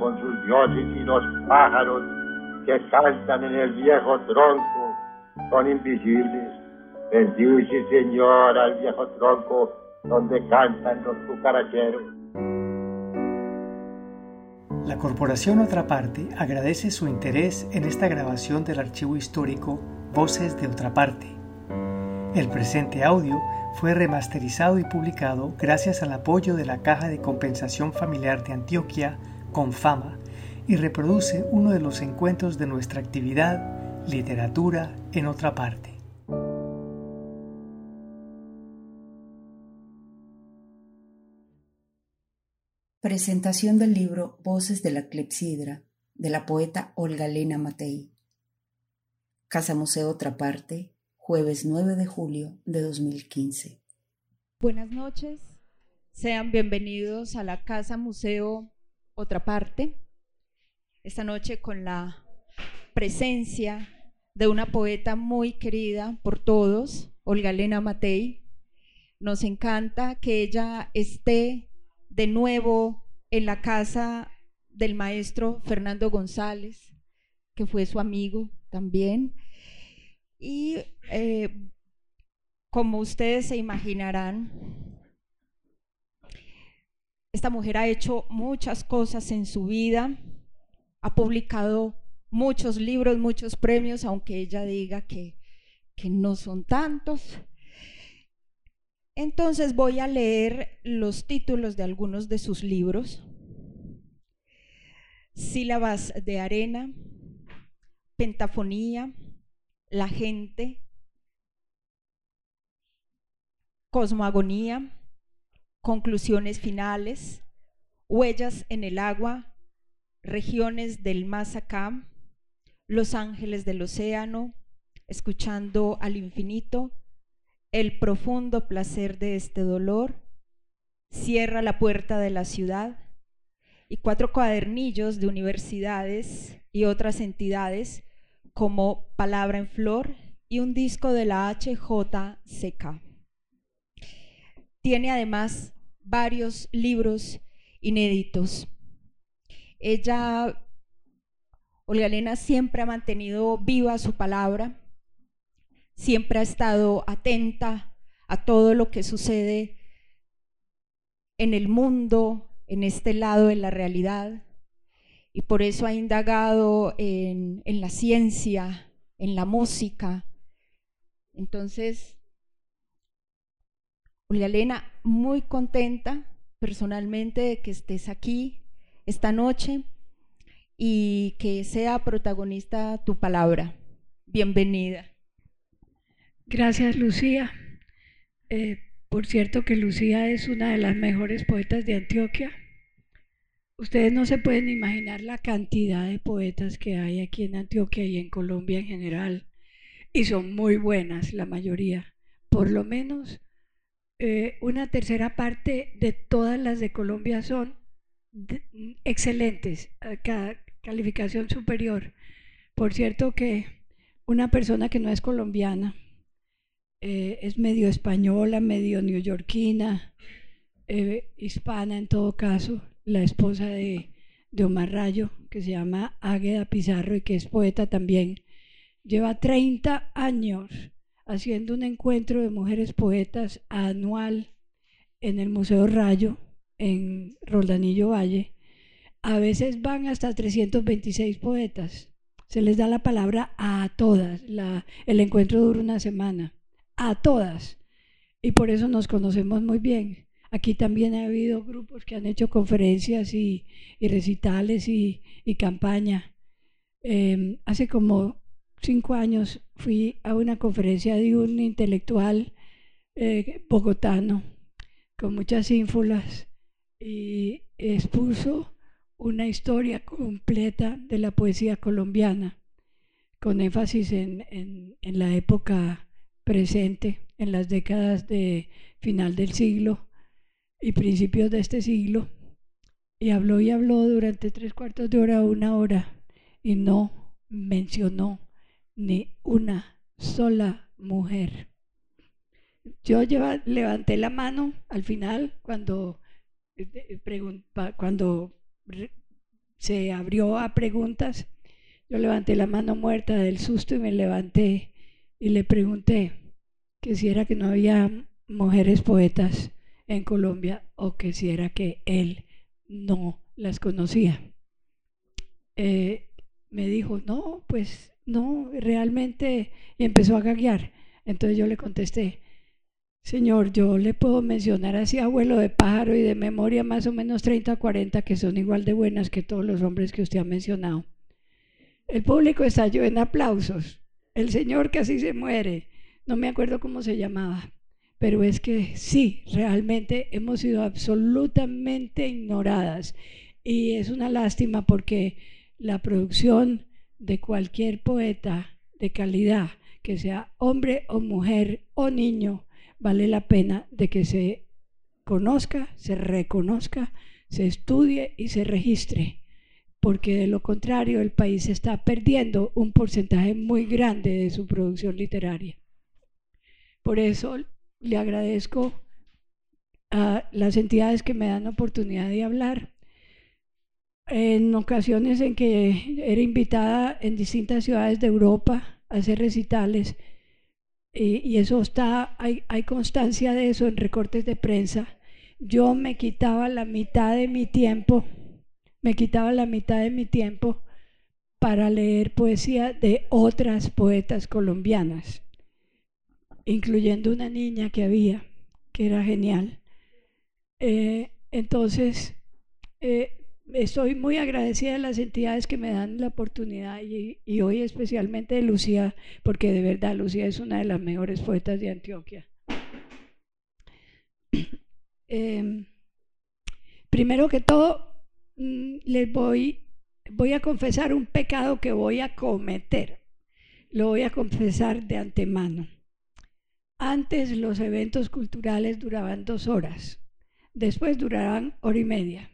con sus dioses y los pájaros que cantan en el viejo tronco son invisibles. Bendice, Señor, al viejo tronco donde cantan los cucaracheros. La Corporación Otra Parte agradece su interés en esta grabación del archivo histórico Voces de Otra Parte. El presente audio fue remasterizado y publicado gracias al apoyo de la Caja de Compensación Familiar de Antioquia, Confama, y reproduce uno de los encuentros de nuestra actividad Literatura en otra parte. Presentación del libro Voces de la Clepsidra de la poeta Olga Lena Matei. Casa Museo Otra Parte, jueves 9 de julio de 2015. Buenas noches, sean bienvenidos a la Casa Museo Otra Parte. Esta noche con la presencia de una poeta muy querida por todos, Olga Lena Matei. Nos encanta que ella esté de nuevo en la casa del maestro Fernando González, que fue su amigo también. Y eh, como ustedes se imaginarán, esta mujer ha hecho muchas cosas en su vida, ha publicado muchos libros, muchos premios, aunque ella diga que, que no son tantos. Entonces voy a leer los títulos de algunos de sus libros. Sílabas de arena, Pentafonía, La gente, Cosmoagonía, Conclusiones finales, Huellas en el agua, Regiones del más acá, Los ángeles del océano, Escuchando al infinito, el profundo placer de este dolor, cierra la puerta de la ciudad y cuatro cuadernillos de universidades y otras entidades como Palabra en Flor y un disco de la HJCK. Tiene además varios libros inéditos. Ella, Olga Elena, siempre ha mantenido viva su palabra siempre ha estado atenta a todo lo que sucede en el mundo, en este lado de la realidad, y por eso ha indagado en, la ciencia, en la música. Entonces, Julia Elena, muy contenta personalmente de que estés aquí esta noche y que sea protagonista tu palabra. Bienvenida. Gracias, Lucía. Eh, por cierto que Lucía es una de las mejores poetas de Antioquia. Ustedes no se pueden imaginar la cantidad de poetas que hay aquí en Antioquia y en Colombia en general. Y son muy buenas la mayoría. Por lo menos eh, una tercera parte de todas las de Colombia son excelentes, calificación superior. Por cierto que una persona que no es colombiana, eh, es medio española, medio neoyorquina, eh, hispana en todo caso, la esposa de, de Omar Rayo, que se llama Águeda Pizarro y que es poeta también. Lleva 30 años haciendo un encuentro de mujeres poetas anual en el Museo Rayo, en Roldanillo Valle. A veces van hasta 326 poetas. Se les da la palabra a todas. el encuentro dura una semana a todas. Y por eso nos conocemos muy bien. Aquí también ha habido grupos que han hecho conferencias y, recitales y, campaña. Em, hace como cinco años fui a una conferencia de un intelectual eh, bogotano con muchas ínfulas y expuso una historia completa de la poesía colombiana, con énfasis en, en la época presente en las décadas de final del siglo y principios de este siglo, y habló y habló durante tres cuartos de hora, una hora, y no mencionó ni una sola mujer. Yo levanté la mano al final cuando, eh, cuando se abrió a preguntas. Yo levanté la mano muerta del susto y me levanté y le pregunté que si era que no había mujeres poetas en Colombia o que si era que él no las conocía. Eh, me dijo, no, pues no, realmente, y empezó a gaguear. Entonces yo le contesté, Señor, yo le puedo mencionar así abuelo de pájaro y de memoria más o menos 30 o 40 que son igual de buenas que todos los hombres que usted ha mencionado. El público estalló en aplausos. El Señor casi se muere. No me acuerdo cómo se llamaba. Pero es que sí, realmente hemos sido absolutamente ignoradas. Y es una lástima porque la producción de cualquier poeta de calidad, que sea hombre o mujer o niño, vale la pena de que se conozca, se reconozca, se estudie y se registre, porque de lo contrario el país está perdiendo un porcentaje muy grande de su producción literaria. Por eso le agradezco a las entidades que me dan oportunidad de hablar. En ocasiones en que era invitada en distintas ciudades de Europa a hacer recitales, y, eso está, hay, hay constancia de eso en recortes de prensa, yo me quitaba la mitad de mi tiempo, me quitaba la mitad de mi tiempo para leer poesía de otras poetas colombianas, incluyendo una niña que había, que era genial. Eh, entonces, eh, estoy muy agradecida de las entidades que me dan la oportunidad y, hoy especialmente de Lucía, porque de verdad Lucía es una de las mejores poetas de Antioquia. Em, primero que todo, mm, les voy, voy a confesar un pecado que voy a cometer. Lo voy a confesar de antemano. Antes los eventos culturales duraban dos horas, después duraban hora y media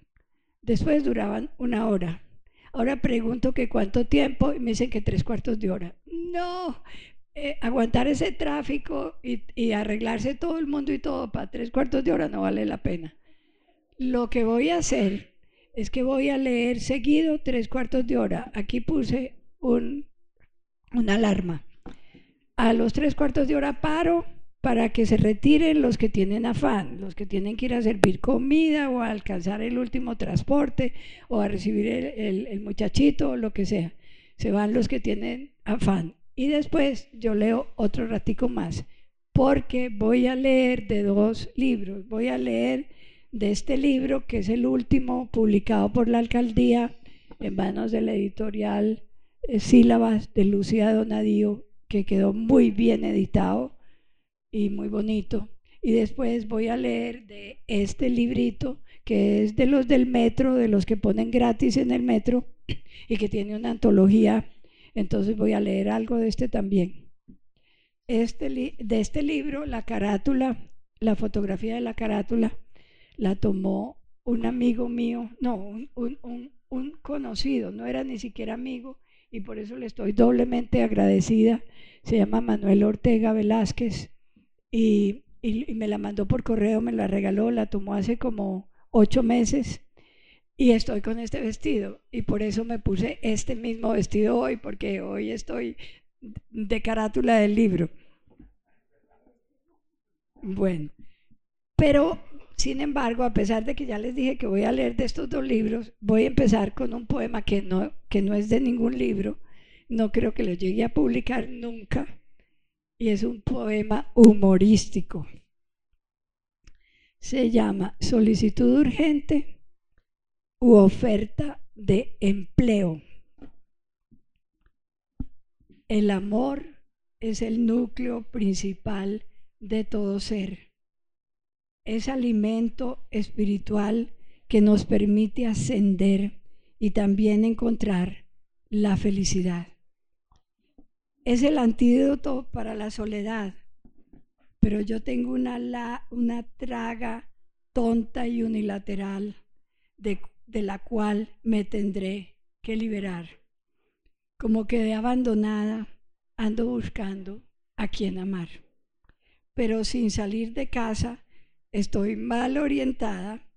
Después duraban una hora. Ahora pregunto que cuánto tiempo y me dicen que tres cuartos de hora. No, eh, aguantar ese tráfico y, arreglarse todo el mundo y todo para tres cuartos de hora no vale la pena. Lo que voy a hacer es que voy a leer seguido tres cuartos de hora. Aquí puse un, una alarma. A los tres cuartos de hora paro para que se retiren los que tienen afán, los que tienen que ir a servir comida o a alcanzar el último transporte o a recibir el, muchachito o lo que sea. Se van los que tienen afán. Y después yo leo otro ratico más, porque voy a leer de dos libros. Voy a leer de este libro, que es el último publicado por la alcaldía en manos de la editorial eh, Sílabas de Lucía Donadío, que quedó muy bien editado y muy bonito. Y después voy a leer de este librito que es de los del metro, de los que ponen gratis en el metro y que tiene una antología. Entonces voy a leer algo de este también. Este de este libro, la carátula, la fotografía de la carátula, la tomó un amigo mío, no, un, un, un conocido, no era ni siquiera amigo, y por eso le estoy doblemente agradecida. Se llama Manuel Ortega Velázquez y, me la mandó por correo, me la regaló, la tomó hace como ocho meses y estoy con este vestido y por eso me puse este mismo vestido hoy porque hoy estoy de carátula del libro. Bueno, pero sin embargo, a pesar de que ya les dije que voy a leer de estos dos libros, voy a empezar con un poema que no, que no es de ningún libro, no creo que lo llegue a publicar nunca, y es un poema humorístico. Se llama Solicitud urgente u oferta de empleo. El amor es el núcleo principal de todo ser. Es alimento espiritual que nos permite ascender y también encontrar la felicidad es el antídoto para la soledad. Pero yo tengo una, una traga tonta y unilateral de, de la cual me tendré que liberar. Como quedé abandonada, ando buscando a quien amar. Pero sin salir de casa, estoy mal orientada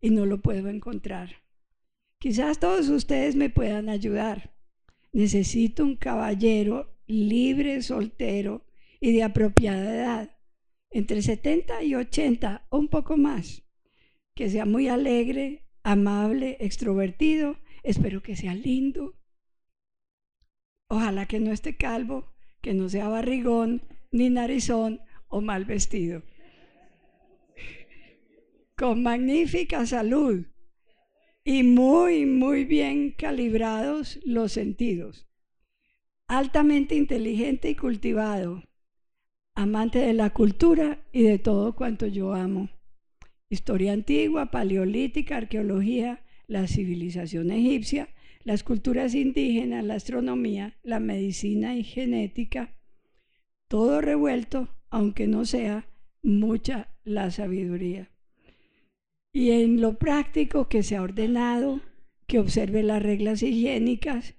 y no lo puedo encontrar. Quizás todos ustedes me puedan ayudar. Necesito un caballero libre, soltero y de apropiada edad, entre 70 y 80 o un poco más, que sea muy alegre, amable, extrovertido, espero que sea lindo. Ojalá que no esté calvo, que no sea barrigón, ni narizón o mal vestido. Con magnífica salud y muy, muy bien calibrados los sentidos. Altamente inteligente y cultivado. Amante de la cultura y de todo cuanto yo amo. Historia antigua, paleolítica, arqueología, la civilización egipcia, las culturas indígenas, la astronomía, la medicina y genética, todo revuelto, aunque no sea mucha la sabiduría. Y en lo práctico que sea ordenado, que observe las reglas higiénicas,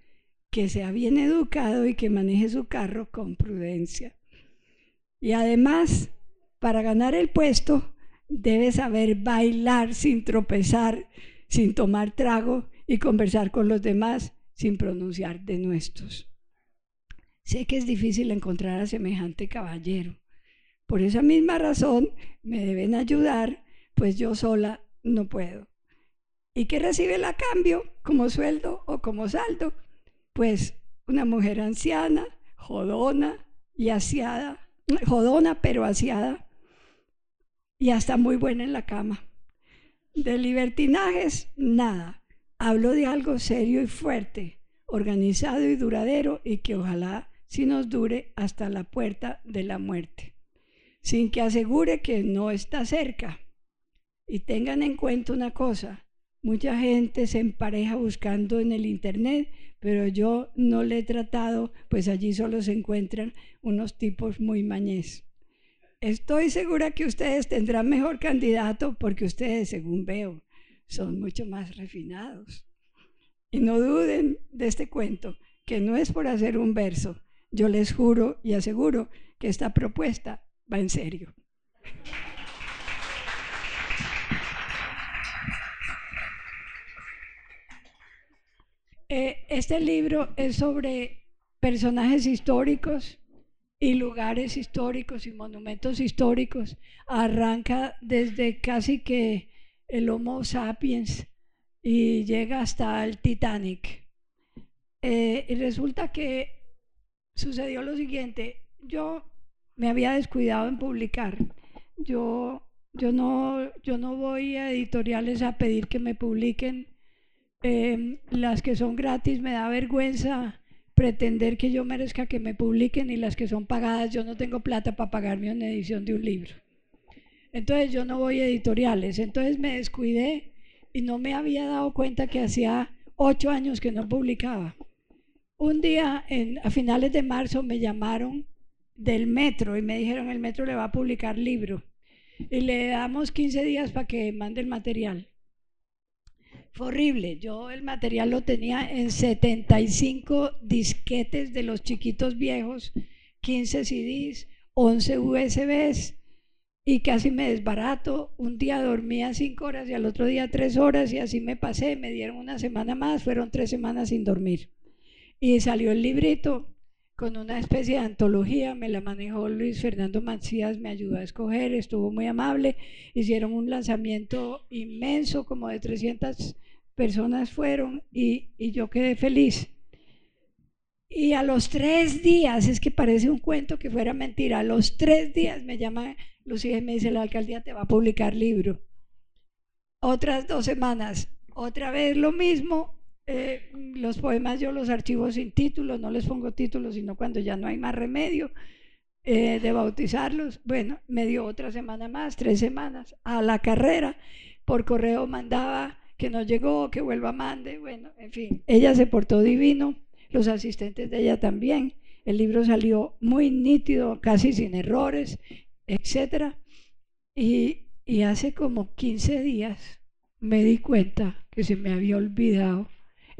que sea bien educado y que maneje su carro con prudencia. Y además, para ganar el puesto, debe saber bailar sin tropezar, sin tomar trago y conversar con los demás sin pronunciar de nuestros. Sé que es difícil encontrar a semejante caballero. Por esa misma razón me deben ayudar, pues yo sola no puedo. ¿Y qué recibe a cambio como sueldo o como saldo? Pues una mujer anciana, jodona y asiada, jodona pero asiada y hasta muy buena en la cama. De libertinajes, nada. Hablo de algo serio y fuerte, organizado y duradero y que ojalá si nos dure hasta la puerta de la muerte, sin que asegure que no está cerca. Y tengan en cuenta una cosa, mucha gente se empareja buscando en el Internet, pero yo no le he tratado, pues allí solo se encuentran unos tipos muy mañés. Estoy segura que ustedes tendrán mejor candidato porque ustedes, según veo, son mucho más refinados. Y no duden de este cuento, que no es por hacer un verso, yo les juro y aseguro que esta propuesta va en serio. Eh, este libro es sobre personajes históricos y lugares históricos y monumentos históricos. Arranca desde casi que el Homo sapiens y llega hasta el Titanic. Eh, y resulta que sucedió lo siguiente, yo me había descuidado en publicar. Yo, yo, no, yo no voy a editoriales a pedir que me publiquen. Em, las que son gratis me da vergüenza pretender que yo merezca que me publiquen y las que son pagadas yo no tengo plata para pagarme una edición de un libro. Entonces yo no voy a editoriales. Entonces me descuidé y no me había dado cuenta que hacía ocho años que no publicaba. Un día, a finales de marzo, me llamaron del metro y me dijeron, el metro le va a publicar libro y le damos 15 días para que mande el material. Fue horrible. Yo el material lo tenía en 75 disquetes de los chiquitos viejos, 15 CDs, 11 USBs y casi me desbarato. Un día dormía 5 horas y al otro día 3 horas y así me pasé. Me dieron una semana más, fueron 3 semanas sin dormir. Y salió el librito con una especie de antología, me la manejó Luis Fernando Mancías, me ayudó a escoger, estuvo muy amable, hicieron un lanzamiento inmenso, como de 300 personas fueron y, yo quedé feliz. Y a los tres días, es que parece un cuento que fuera mentira, a los tres días me llama Lucía y me dice, la alcaldía te va a publicar libro. Otras dos semanas, otra vez lo mismo, eh, los poemas yo los archivo sin títulos, no les pongo títulos, sino cuando ya no hay más remedio eh, de bautizarlos. Bueno, me dio otra semana más, tres semanas, a la carrera. Por correo mandaba que no llegó, que vuelva mande. Bueno, en fin, ella se portó divino, los asistentes de ella también. El libro salió muy nítido, casi sin errores, etc. Y, y hace como 15 días me di cuenta que se me había olvidado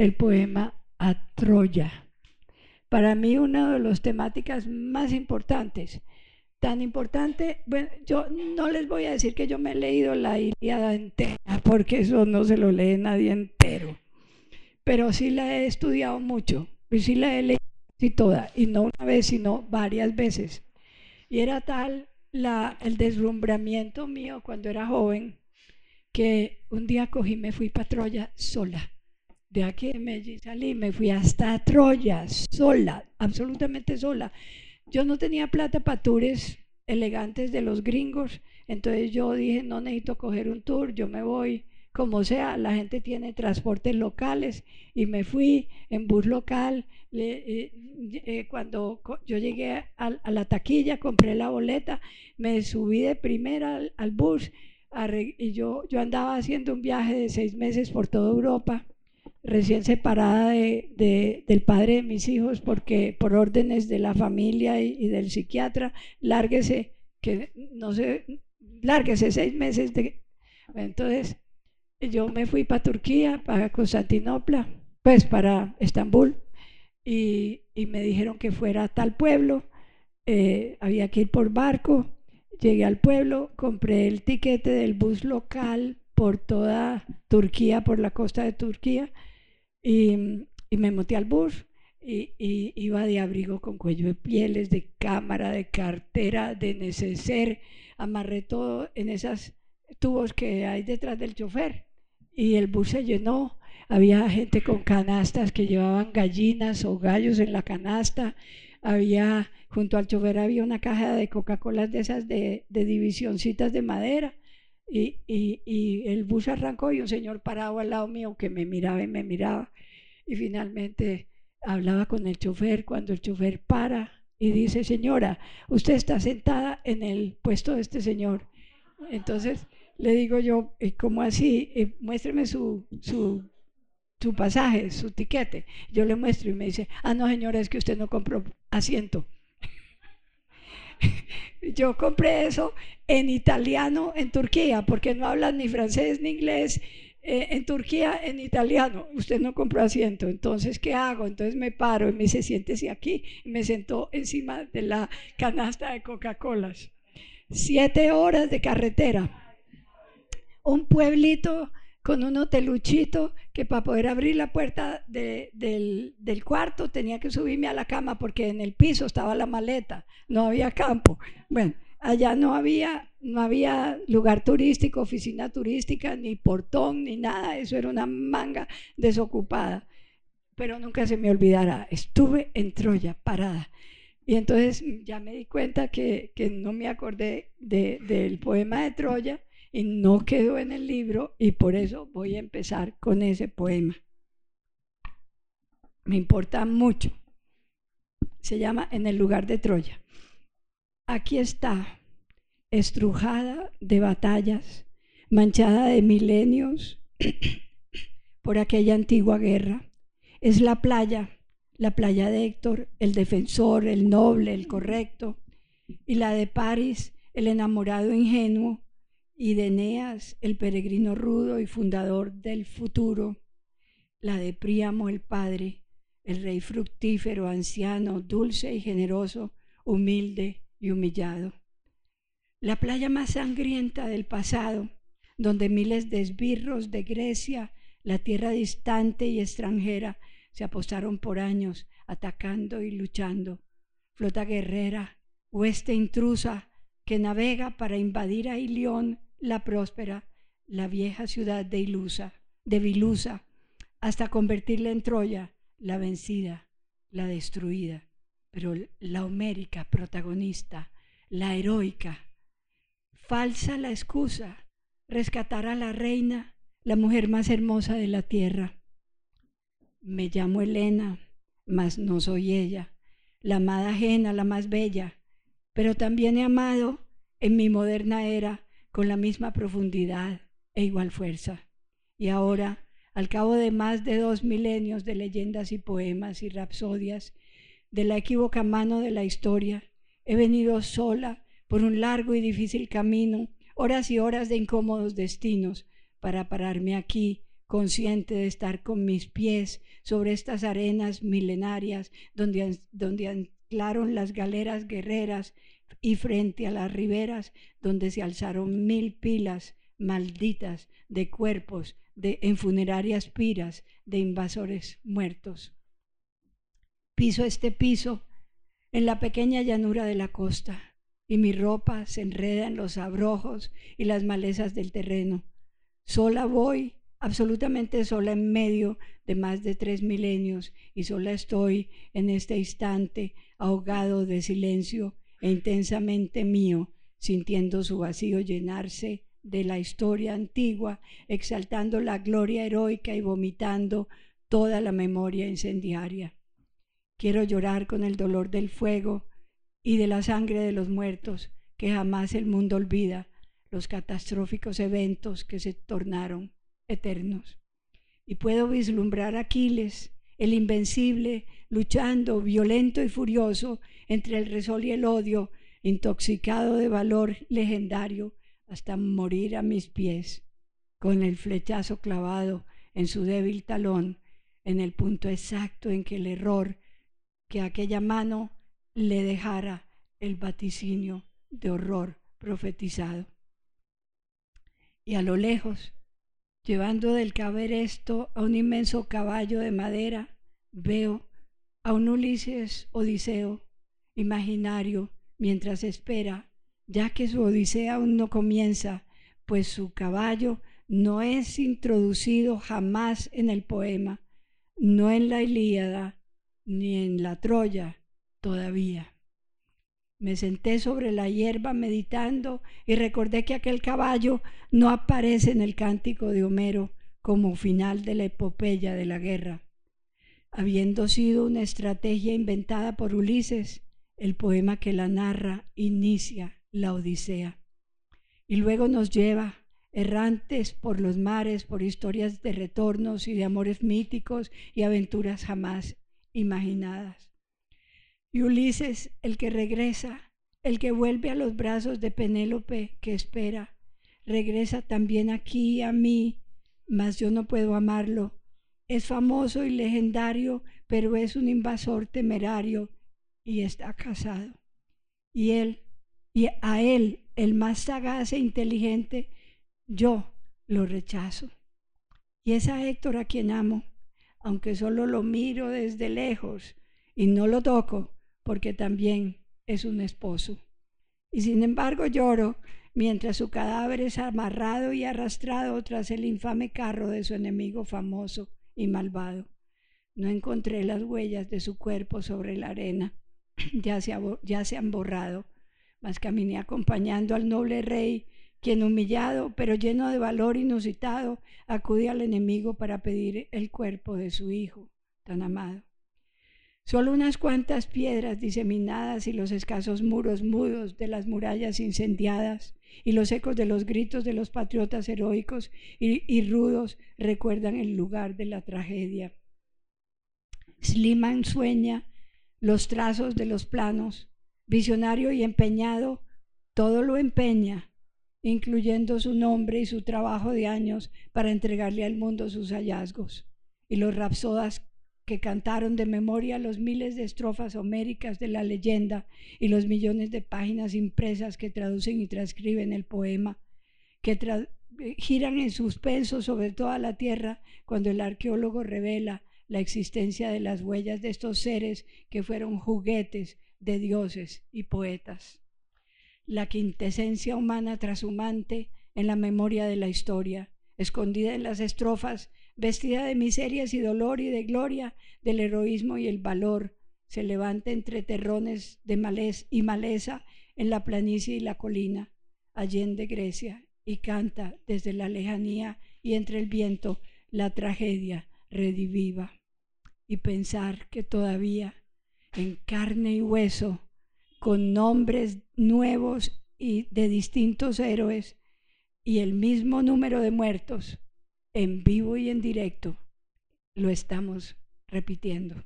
el poema A Troya. Para mí una de las temáticas más importantes, tan importante, bueno, yo no les voy a decir que yo me he leído la Ilíada entera, porque eso no se lo lee nadie entero. pero sí la he estudiado mucho, y sí la he leído y toda, y no una vez, sino varias veces. Y era tal la, el deslumbramiento mío cuando era joven que un día cogí, me fui para Troya sola. De aquí de Medellín salí, me fui hasta Troya sola, absolutamente sola. Yo no tenía plata para tours elegantes de los gringos, entonces yo dije, no necesito coger un tour, yo me voy como sea, la gente tiene transportes locales y me fui en bus local. Eh, eh, cuando yo llegué a, la taquilla, compré la boleta, me subí de primera al, bus y yo, yo andaba haciendo un viaje de seis meses por toda Europa, recién separada de, del padre de mis hijos, porque por órdenes de la familia y, y del psiquiatra, lárguese, que no sé, lárguese seis meses de... Entonces, yo me fui para Turquía, para Constantinopla, pues para Estambul, y, me dijeron que fuera a tal pueblo, eh, había que ir por barco, llegué al pueblo, compré el tiquete del bus local por toda Turquía, por la costa de Turquía, y, me monté al bus. Y, y, iba de abrigo con cuello de pieles, de cámara, de cartera, de neceser, amarré todo en esos tubos que hay detrás del chofer y el bus se llenó. Había gente con canastas que llevaban gallinas o gallos en la canasta. Había, junto al chofer había una caja de Coca-Cola de esas de, de divisioncitas de madera. Y, y, y, el bus arrancó y un señor parado al lado mío que me miraba y me miraba. Y finalmente hablaba con el chofer cuando el chofer para y dice, señora, usted está sentada en el puesto de este señor. Entonces le digo yo, ¿cómo así? muéstreme su, su, su pasaje, su tiquete. Yo le muestro y me dice, ah, no, señora, es que usted no compró asiento. yo compré eso en italiano en Turquía, porque no hablan ni francés ni inglés. Eh, en Turquía, en italiano, usted no compró asiento. Entonces, ¿qué hago? Entonces me paro y me dice, siéntese aquí. Me sentó encima de la canasta de Coca-Colas. Siete horas de carretera un pueblito con un hoteluchito que para poder abrir la puerta del, cuarto tenía que subirme a la cama porque en el piso estaba la maleta, no había campo. Bueno, allá no había, no había lugar turístico, oficina turística, ni portón, ni nada, eso era una manga desocupada. Pero nunca se me olvidará, estuve en Troya parada. Y entonces ya me di cuenta que, no me acordé del poema de Troya y no quedó en el libro y por eso voy a empezar con ese poema. Me importa mucho. Se llama En el lugar de Troya. Aquí está, estrujada de batallas, manchada de milenios por aquella antigua guerra. Es la playa, la playa de Héctor, el defensor, el noble, el correcto, y la de París, el enamorado ingenuo, y de Eneas, el peregrino rudo y fundador del futuro, la de Príamo el padre, el rey fructífero, anciano, dulce y generoso, humilde y humillado. La playa más sangrienta del pasado, donde miles de esbirros de Grecia, la tierra distante y extranjera, se apostaron por años, atacando y luchando. Flota guerrera, hueste intrusa, que navega para invadir a Ilión la próspera, la vieja ciudad de Ilusa, de Vilusa, hasta convertirla en Troya, la vencida, la destruida, pero la homérica protagonista, la heroica. Falsa la excusa, rescatar a la reina, la mujer más hermosa de la tierra. Me llamo Elena, mas no soy ella, la amada ajena, la más bella, pero también he amado en mi moderna era con la misma profundidad e igual fuerza. Y ahora, al cabo de más de dos milenios de leyendas y poemas y rapsodias, de la equívoca mano de la historia, he venido sola por un largo y difícil camino, horas y horas de incómodos destinos, para pararme aquí, consciente de estar con mis pies sobre estas arenas milenarias donde, donde anclaron las galeras guerreras y frente a las riberas donde se alzaron mil pilas malditas de cuerpos de, en funerarias piras de invasores muertos. Piso este piso en la pequeña llanura de la costa y mi ropa se enreda en los abrojos y las malezas del terreno. Sola voy, absolutamente sola en medio de más de tres milenios y sola estoy en este instante ahogado de silencio e intensamente mío, sintiendo su vacío llenarse de la historia antigua, exaltando la gloria heroica y vomitando toda la memoria incendiaria. Quiero llorar con el dolor del fuego y de la sangre de los muertos que jamás el mundo olvida, los catastróficos eventos que se tornaron eternos. Y puedo vislumbrar a Aquiles, el invencible, luchando violento y furioso entre el resol y el odio, intoxicado de valor legendario, hasta morir a mis pies, con el flechazo clavado en su débil talón, en el punto exacto en que el error que aquella mano le dejara el vaticinio de horror profetizado. Y a lo lejos, llevando del esto a un inmenso caballo de madera, veo a un Ulises Odiseo imaginario mientras espera ya que su odisea aún no comienza, pues su caballo no es introducido jamás en el poema, no en la Ilíada ni en la Troya todavía. Me senté sobre la hierba meditando y recordé que aquel caballo no aparece en el cántico de Homero como final de la epopeya de la guerra. Habiendo sido una estrategia inventada por Ulises, el poema que la narra inicia la Odisea. Y luego nos lleva errantes por los mares, por historias de retornos y de amores míticos y aventuras jamás imaginadas. Y Ulises, el que regresa, el que vuelve a los brazos de Penélope que espera, regresa también aquí a mí, mas yo no puedo amarlo. Es famoso y legendario, pero es un invasor temerario y está casado. Y él y a él, el más sagaz e inteligente, yo lo rechazo. Y es a Héctor a quien amo, aunque solo lo miro desde lejos y no lo toco, porque también es un esposo. Y sin embargo lloro mientras su cadáver es amarrado y arrastrado tras el infame carro de su enemigo famoso y malvado. No encontré las huellas de su cuerpo sobre la arena, ya se, ya se han borrado mas caminé acompañando al noble rey, quien humillado, pero lleno de valor inusitado, acude al enemigo para pedir el cuerpo de su hijo tan amado. Solo unas cuantas piedras diseminadas y los escasos muros mudos de las murallas incendiadas y los ecos de los gritos de los patriotas heroicos y, rudos recuerdan el lugar de la tragedia. Sliman sueña los trazos de los planos, visionario y empeñado, todo lo empeña, incluyendo su nombre y su trabajo de años para entregarle al mundo sus hallazgos. Y los rapsodas que cantaron de memoria los miles de estrofas homéricas de la leyenda y los millones de páginas impresas que traducen y transcriben el poema, que giran en suspenso sobre toda la tierra cuando el arqueólogo revela la existencia de las huellas de estos seres que fueron juguetes de dioses y poetas. La quintesencia humana trashumante en la memoria de la historia, escondida en las estrofas, vestida de miserias y dolor y de gloria, del heroísmo y el valor, se levanta entre terrones de malez y maleza en la planicie y la colina, allende Grecia, y canta desde la lejanía y entre el viento la tragedia rediviva. Y pensar que todavía en carne y hueso, con nombres nuevos y de distintos héroes y el mismo número de muertos, en vivo y en directo, lo estamos repitiendo.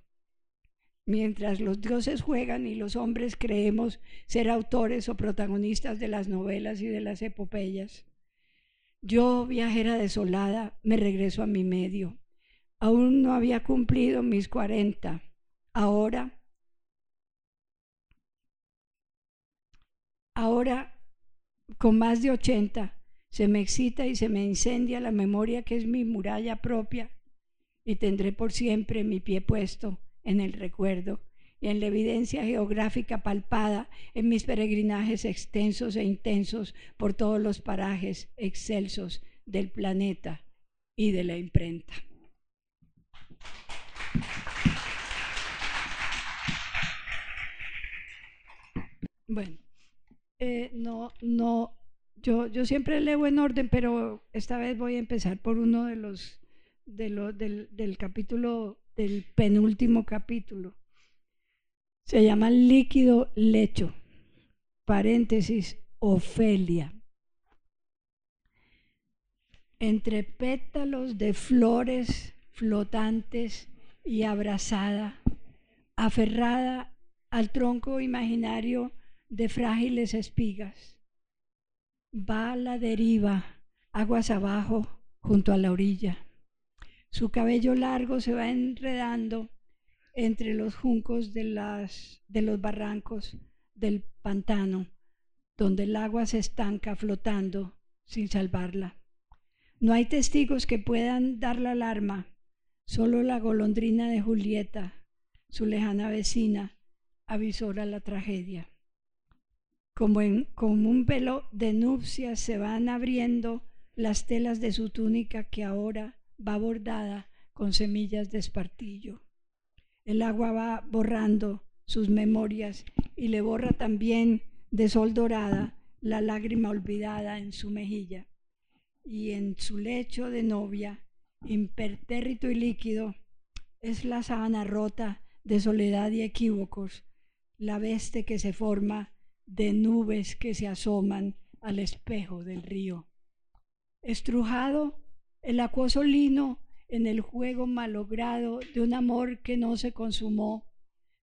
Mientras los dioses juegan y los hombres creemos ser autores o protagonistas de las novelas y de las epopeyas. Yo, viajera desolada, me regreso a mi medio. Aún no había cumplido mis cuarenta. Ahora Ahora, con más de 80, Se me excita y se me incendia la memoria que es mi muralla propia y tendré por siempre mi pie puesto en el recuerdo y en la evidencia geográfica palpada en mis peregrinajes extensos e intensos por todos los parajes excelsos del planeta y de la imprenta. Bueno, eh, no, no, yo, siempre leo en orden, pero esta vez voy a empezar por uno de los, de lo, del, del capítulo, del penúltimo capítulo. Se llama líquido lecho, paréntesis, Ofelia. Entre pétalos de flores flotantes y abrazada, aferrada al tronco imaginario de frágiles espigas. Va a la deriva, aguas abajo, junto a la orilla. Su cabello largo se va enredando entre los juncos de, las, de los barrancos del pantano, donde el agua se estanca flotando sin salvarla. No hay testigos que puedan dar la alarma, solo la golondrina de Julieta, su lejana vecina, avisora la tragedia. Como, en, como un velo de nupcias se van abriendo las telas de su túnica que ahora va bordada con semillas de espartillo. El agua va borrando sus memorias y le borra también de sol dorada la lágrima olvidada en su mejilla. Y en su lecho de novia, impertérrito y líquido, es la sábana rota de soledad y equívocos, la veste que se forma de nubes que se asoman al espejo del río. Estrujado, el acuoso lino en el juego malogrado de un amor que no se consumó,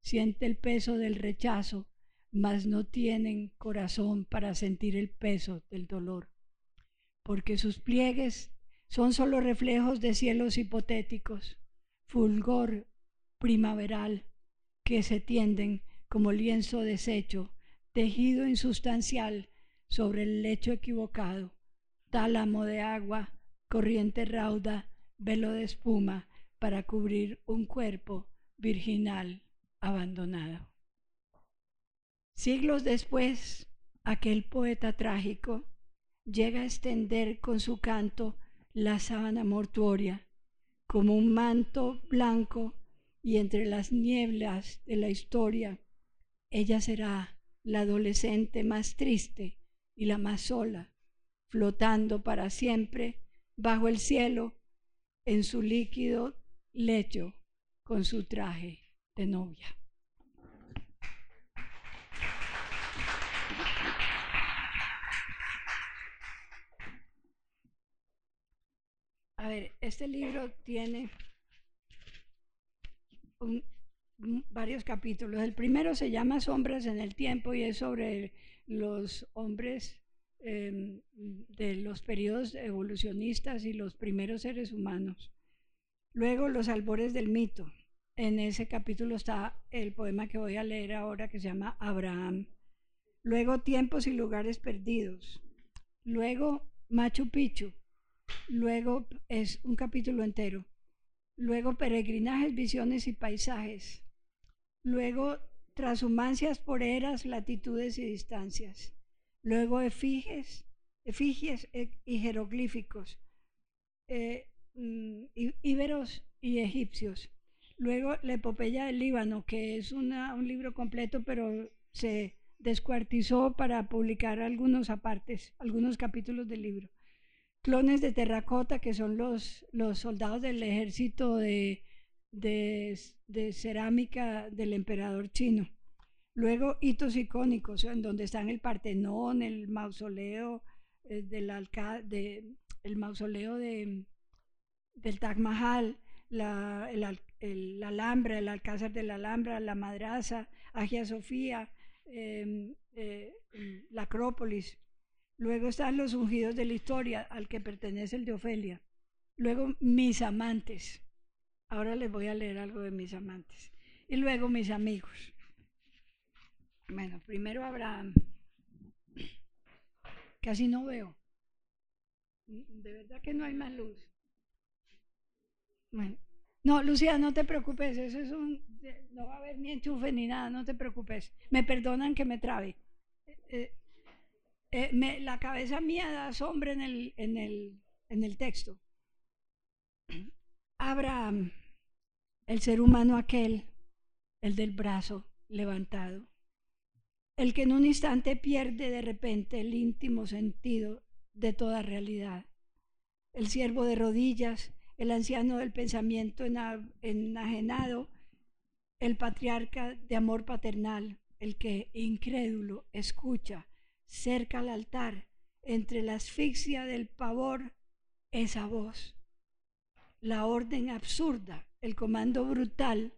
siente el peso del rechazo, mas no tienen corazón para sentir el peso del dolor, porque sus pliegues son solo reflejos de cielos hipotéticos, fulgor primaveral, que se tienden como lienzo deshecho, tejido insustancial sobre el lecho equivocado, tálamo de agua, corriente rauda, velo de espuma para cubrir un cuerpo virginal abandonado. Siglos después, aquel poeta trágico llega a extender con su canto la sábana mortuoria como un manto blanco y entre las nieblas de la historia ella será la adolescente más triste y la más sola, flotando para siempre bajo el cielo en su líquido lecho con su traje de novia. A ver, este libro tiene varios capítulos. El primero se llama Sombras en el Tiempo y es sobre los hombres Em, de los periodos evolucionistas y los primeros seres humanos. Luego, los albores del mito. En ese capítulo está el poema que voy a leer ahora que se llama Abraham. Luego, tiempos y lugares perdidos. Luego, Machu Picchu. Luego, es un capítulo entero. Luego, peregrinajes, visiones y paisajes. Luego, transhumancias por eras, latitudes y distancias luego efigies, efigies e, y jeroglíficos, eh, mm, íberos y egipcios. Luego la epopeya del Líbano, que es un libro completo, pero se descuartizó para publicar algunos apartes, algunos capítulos del libro. Clones de terracota, que son los, los soldados del ejército de, de cerámica del emperador chino. Luego, hitos icónicos, en donde están el Partenón, el mausoleo eh, del de, el mausoleo de, del Taj Mahal, la, el, Alhambra, el Alcázar de la Alhambra, la Madraza, Agia Sofía, em, eh, la Acrópolis. Luego están los ungidos de la historia, al que pertenece el de Ofelia. Luego, mis amantes. Ahora les voy a leer algo de mis amantes. Y luego, mis amigos. Bueno, primero Abraham. Casi no veo. De verdad que no hay más luz. Bueno. No, Lucía, no te preocupes, eso es un... No va a haber ni enchufe ni nada, no te preocupes. Me perdonan que me trabe. Eh, eh, la cabeza mía da sombra en el, en el, en el texto. Abraham, el ser humano aquel, el del brazo levantado, el que en un instante pierde de repente el íntimo sentido de toda realidad, el siervo de rodillas, el anciano del pensamiento enajenado, el patriarca de amor paternal, el que incrédulo escucha cerca al altar, entre la asfixia del pavor, esa voz, la orden absurda, el comando brutal,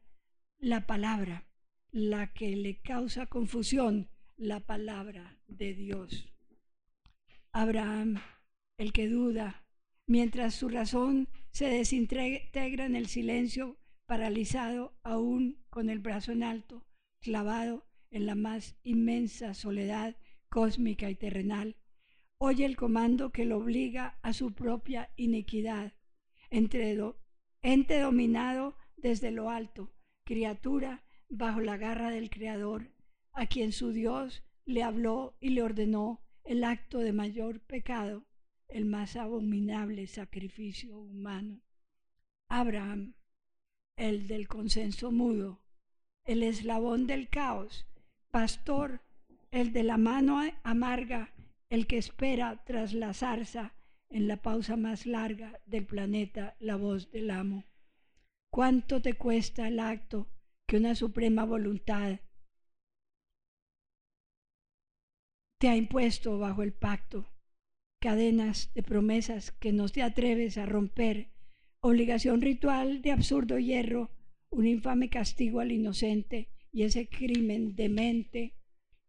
la palabra, la que le causa confusión, la palabra de Dios. Abraham, el que duda, mientras su razón se desintegra en el silencio, paralizado aún con el brazo en alto, clavado en la más inmensa soledad cósmica y terrenal, oye el comando que lo obliga a su propia iniquidad, entre ente dominado desde lo alto, criatura bajo la garra del Creador, a quien su Dios le habló y le ordenó el acto de mayor pecado el más abominable sacrificio humano. Abraham, el del consenso mudo, el eslabón del caos, pastor, el de la mano amarga, el que espera tras la zarza en la pausa más larga del planeta la voz del amo. ¿Cuánto te cuesta el acto que una suprema voluntad te ha impuesto bajo el pacto? cadenas de promesas que no te atreves a romper, obligación ritual de absurdo hierro, un infame castigo al inocente y ese crimen demente,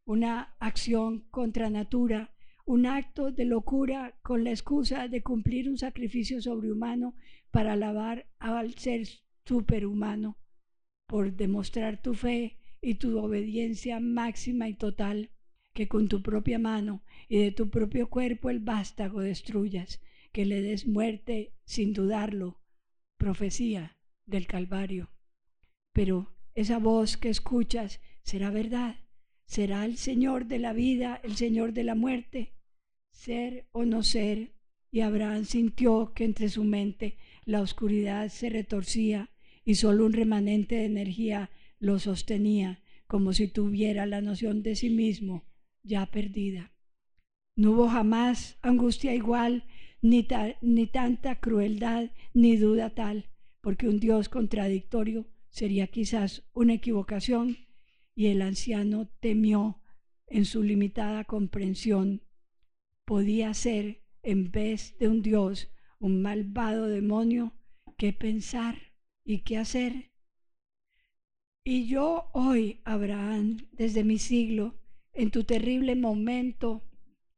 una acción contra natura, un acto de locura con la excusa de cumplir un sacrificio sobrehumano para alabar al ser superhumano, por demostrar tu fe y tu obediencia máxima y total que con tu propia mano y de tu propio cuerpo el vástago destruyas, que le des muerte sin dudarlo. Profecía del Calvario. Pero esa voz que escuchas será verdad, será el Señor de la vida, el Señor de la muerte, ser o no ser. Y Abraham sintió que entre su mente la oscuridad se retorcía y solo un remanente de energía lo sostenía, como si tuviera la noción de sí mismo ya perdida. No hubo jamás angustia igual, ni, ni tanta crueldad, ni duda tal, porque un Dios contradictorio sería quizás una equivocación, y el anciano temió en su limitada comprensión. Podía ser, en vez de un Dios, un malvado demonio, qué pensar y qué hacer. Y yo hoy, Abraham, desde mi siglo, en tu terrible momento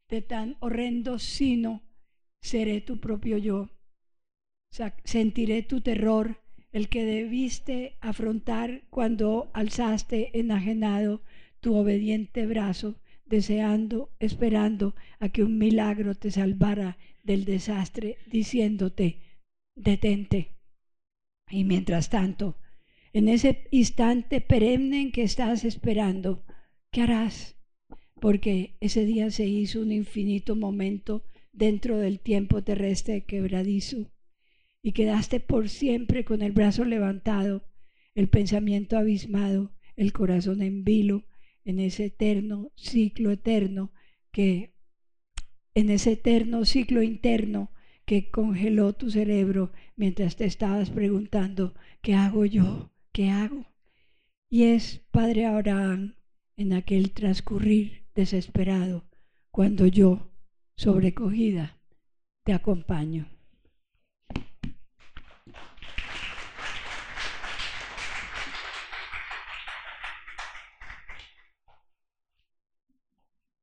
de tan horrendo sino, seré tu propio yo. Sentiré tu terror, el que debiste afrontar cuando alzaste enajenado tu obediente brazo, deseando, esperando a que un milagro te salvara del desastre, diciéndote, detente. Y mientras tanto, en ese instante perenne en que estás esperando, ¿qué harás? porque ese día se hizo un infinito momento dentro del tiempo terrestre quebradizo y quedaste por siempre con el brazo levantado, el pensamiento abismado, el corazón en vilo, en ese eterno ciclo eterno que, en ese eterno ciclo interno que congeló tu cerebro mientras te estabas preguntando, ¿qué hago yo? ¿Qué hago? Y es, Padre Abraham, en aquel transcurrir desesperado cuando yo, sobrecogida, te acompaño.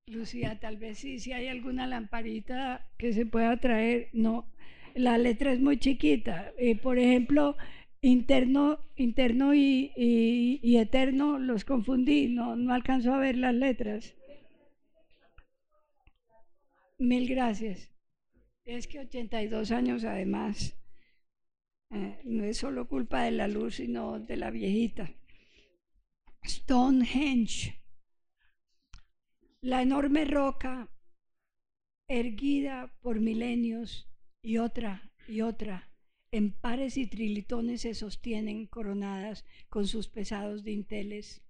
Lucía, tal vez sí, si hay alguna lamparita que se pueda traer, no, la letra es muy chiquita. Eh, por ejemplo, interno, interno y, eterno los confundí, no, no alcanzo a ver las letras. Mil gracias. Es que 82 años además eh, no es solo culpa de la luz, sino de la viejita. Stonehenge, la enorme roca erguida por milenios y otra y otra, en pares y trilitones se sostienen coronadas con sus pesados dinteles.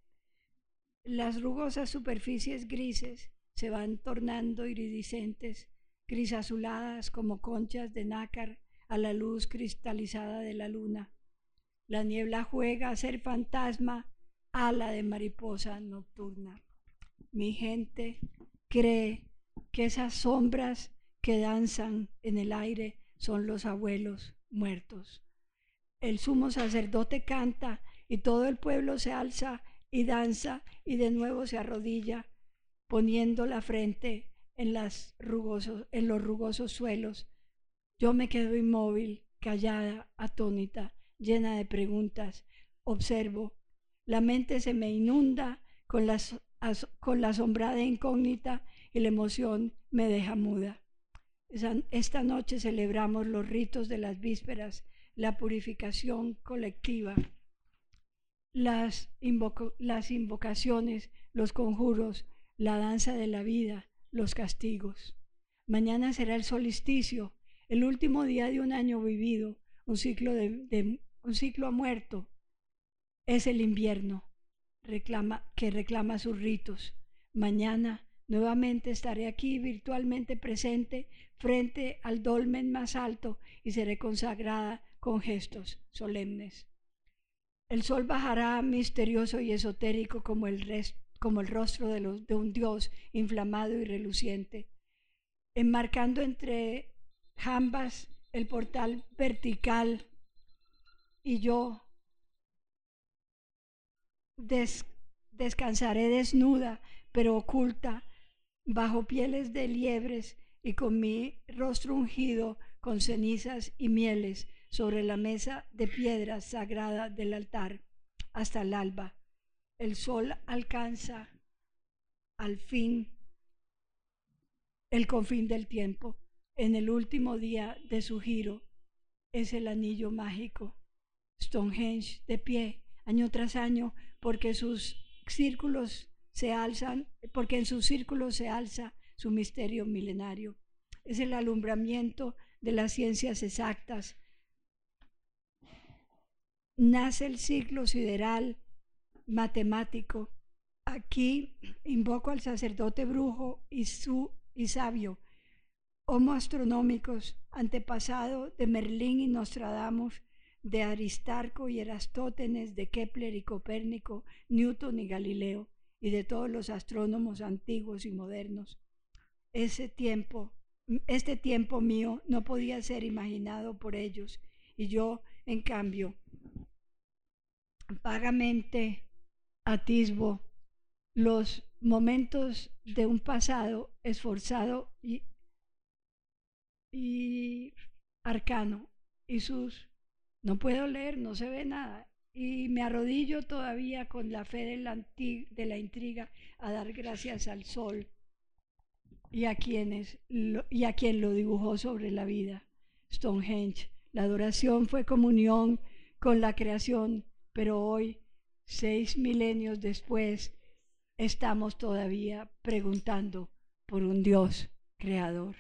Las rugosas superficies grises se van tornando iridiscentes, grisazuladas como conchas de nácar a la luz cristalizada de la luna. La niebla juega a ser fantasma, ala de mariposa nocturna. Mi gente cree que esas sombras que danzan en el aire son los abuelos muertos. El sumo sacerdote canta y todo el pueblo se alza y danza y de nuevo se arrodilla, poniendo la frente en, los rugosos suelos. Yo me quedo inmóvil, callada, atónita, llena de preguntas. Observo. La mente se me inunda con, las, con la asombrada incógnita y la emoción me deja muda. Esta noche celebramos los ritos de las vísperas, la purificación colectiva, las, invocaciones, los conjuros, la danza de la vida, los castigos. Mañana será el solsticio, el último día de un año vivido, un ciclo, de, un ciclo muerto. Es el invierno reclama, que reclama sus ritos. Mañana nuevamente estaré aquí virtualmente presente frente al dolmen más alto y seré consagrada con gestos solemnes. El sol bajará misterioso y esotérico como el, como el rostro de, de un dios inflamado y reluciente, enmarcando entre jambas el portal vertical y yo descansaré desnuda pero oculta bajo pieles de liebres y con mi rostro ungido con cenizas y mieles sobre la mesa de piedra sagrada del altar hasta el alba. El sol alcanza al fin el confín del tiempo. En el último día de su giro es el anillo mágico. Stonehenge de pie año tras año porque sus círculos se alzan, porque en sus círculos se alza su misterio milenario. Es el alumbramiento de las ciencias exactas. Nace el ciclo sideral matemático. Aquí invoco al sacerdote brujo y, su, y sabio, homo astronómicos, antepasado de Merlín y Nostradamus, de Aristarco y Erastótenes, de Kepler y Copérnico, Newton y Galileo, y de todos los astrónomos antiguos y modernos. Ese tiempo, este tiempo mío no podía ser imaginado por ellos, y yo, en cambio, vagamente atisbo los momentos de un pasado esforzado y, y arcano y sus no puedo leer, no se ve nada. Y me arrodillo todavía con la fe de la, de la intriga a dar gracias al sol y a, quienes y a quien lo dibujó sobre la vida. Stonehenge. La adoración fue comunión con la creación, pero hoy, seis milenios después, estamos todavía preguntando por un Dios creador.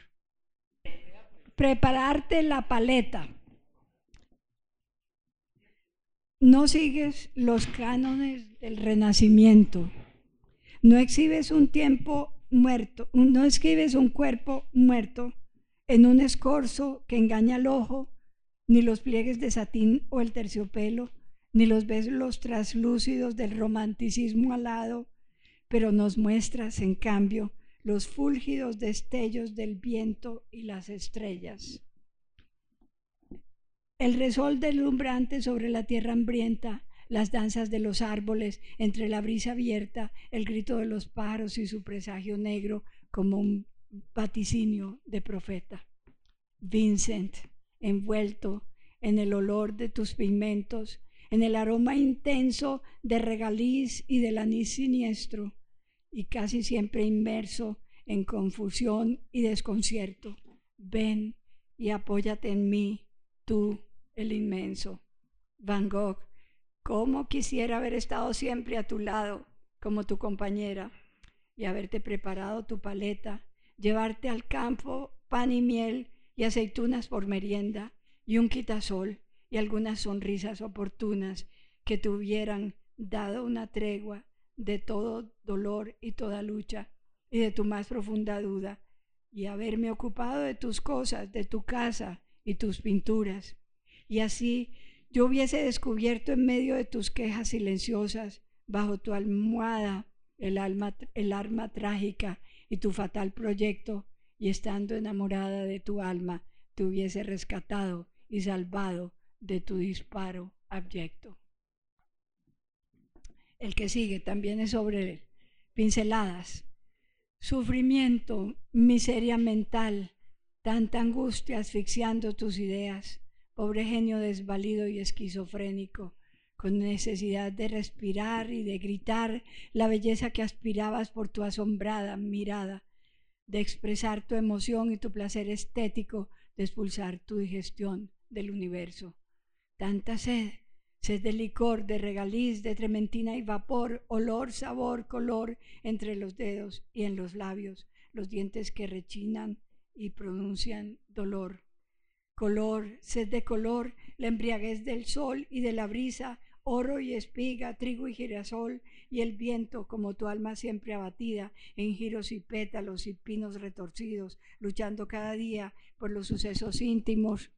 Prepararte la paleta. No sigues los cánones del renacimiento. No exhibes un tiempo muerto, no escribes un cuerpo muerto en un escorzo que engaña al ojo, ni los pliegues de satín o el terciopelo, ni los los traslúcidos del romanticismo alado, pero nos muestras, en cambio, los fúlgidos destellos del viento y las estrellas. El resol deslumbrante sobre la tierra hambrienta, las danzas de los árboles entre la brisa abierta, el grito de los pájaros y su presagio negro como un vaticinio de profeta. Vincent, envuelto en el olor de tus pigmentos, en el aroma intenso de regaliz y del anís siniestro, y casi siempre inmerso en confusión y desconcierto. Ven, y apóyate en mí, tú, el inmenso. Van Gogh, cómo quisiera haber estado siempre a tu lado como tu compañera y haberte preparado tu paleta, llevarte al campo pan y miel y aceitunas por merienda y un quitasol y algunas sonrisas oportunas que te hubieran dado una tregua de todo dolor y toda lucha y de tu más profunda duda y haberme ocupado de tus cosas, de tu casa y tus pinturas. Y así yo hubiese descubierto en medio de tus quejas silenciosas, bajo tu almohada, el, alma, el arma trágica y tu fatal proyecto, y estando enamorada de tu alma, te hubiese rescatado y salvado de tu disparo abyecto. El que sigue también es sobre pinceladas. Sufrimiento, miseria mental, tanta angustia asfixiando tus ideas, pobre genio desvalido y esquizofrénico, con necesidad de respirar y de gritar la belleza que aspirabas por tu asombrada mirada, de expresar tu emoción y tu placer estético, de expulsar tu digestión del universo. Tanta sed, sed de licor, de regaliz, de trementina y vapor, olor, sabor, color entre los dedos y en los labios, los dientes que rechinan y pronuncian dolor. Color, sed de color, la embriaguez del sol y de la brisa, oro y espiga, trigo y girasol, y el viento como tu alma siempre abatida en giros y pétalos y pinos retorcidos, luchando cada día por los sucesos íntimos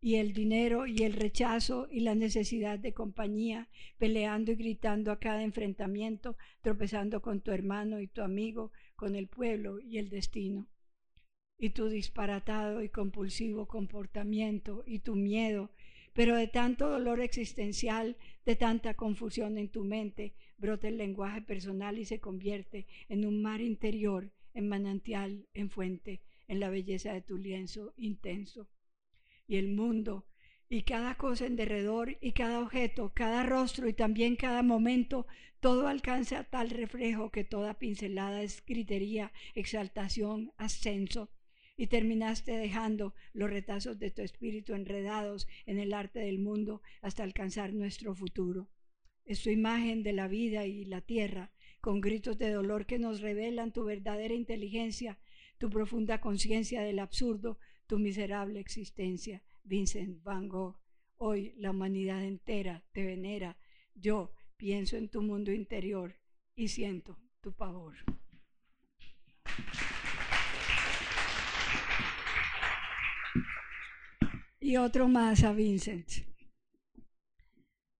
y el dinero y el rechazo y la necesidad de compañía, peleando y gritando a cada enfrentamiento, tropezando con tu hermano y tu amigo, con el pueblo y el destino. Y tu disparatado y compulsivo comportamiento y tu miedo pero de tanto dolor existencial, de tanta confusión en tu mente, brota el lenguaje personal y se convierte en un mar interior, en manantial, en fuente, en la belleza de tu lienzo intenso. Y el mundo, y cada cosa en derredor, y cada objeto, cada rostro, y también cada momento, todo alcanza tal reflejo que toda pincelada es gritería, exaltación, ascenso, y terminaste dejando los retazos de tu espíritu enredados en el arte del mundo hasta alcanzar nuestro futuro. Es tu imagen de la vida y la tierra, con gritos de dolor que nos revelan tu verdadera inteligencia, tu profunda conciencia del absurdo, tu miserable existencia. Vincent Van Gogh, hoy la humanidad entera te venera. Yo pienso en tu mundo interior y siento tu pavor. Y otro más a Vincent.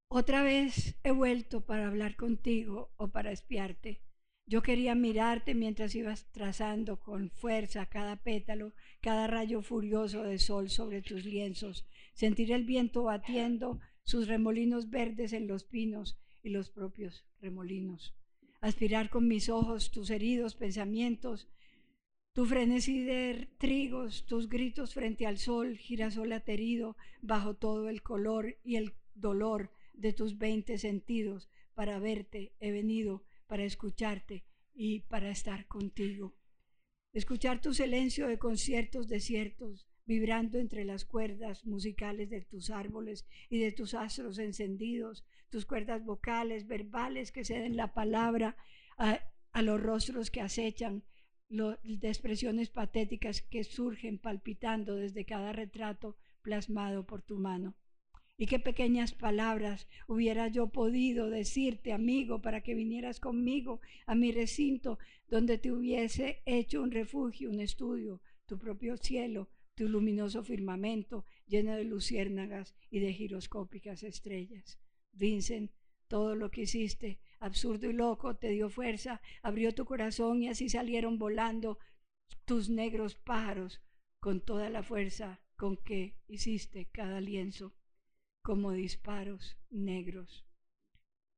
Otra vez he vuelto para hablar contigo o para espiarte. Yo quería mirarte mientras ibas trazando con fuerza cada pétalo, cada rayo furioso de sol sobre tus lienzos, sentir el viento batiendo sus remolinos verdes en los pinos y los propios remolinos, aspirar con mis ojos tus heridos pensamientos, tu frenesí de trigos, tus gritos frente al sol, girasol aterido, bajo todo el color y el dolor de tus veinte sentidos, para verte he venido, para escucharte y para estar contigo. Escuchar tu silencio de conciertos desiertos, vibrando entre las cuerdas musicales de tus árboles y de tus astros encendidos, tus cuerdas vocales, verbales que ceden la palabra a, a los rostros que acechan, de expresiones patéticas que surgen palpitando desde cada retrato plasmado por tu mano. Y qué pequeñas palabras hubiera yo podido decirte, amigo, para que vinieras conmigo a mi recinto donde te hubiese hecho un refugio, un estudio, tu propio cielo, tu luminoso firmamento lleno de luciérnagas y de giroscópicas estrellas. Vincent, todo lo que hiciste absurdo y loco, te dio fuerza, abrió tu corazón y así salieron volando tus negros pájaros con toda la fuerza con que hiciste cada lienzo, como disparos negros.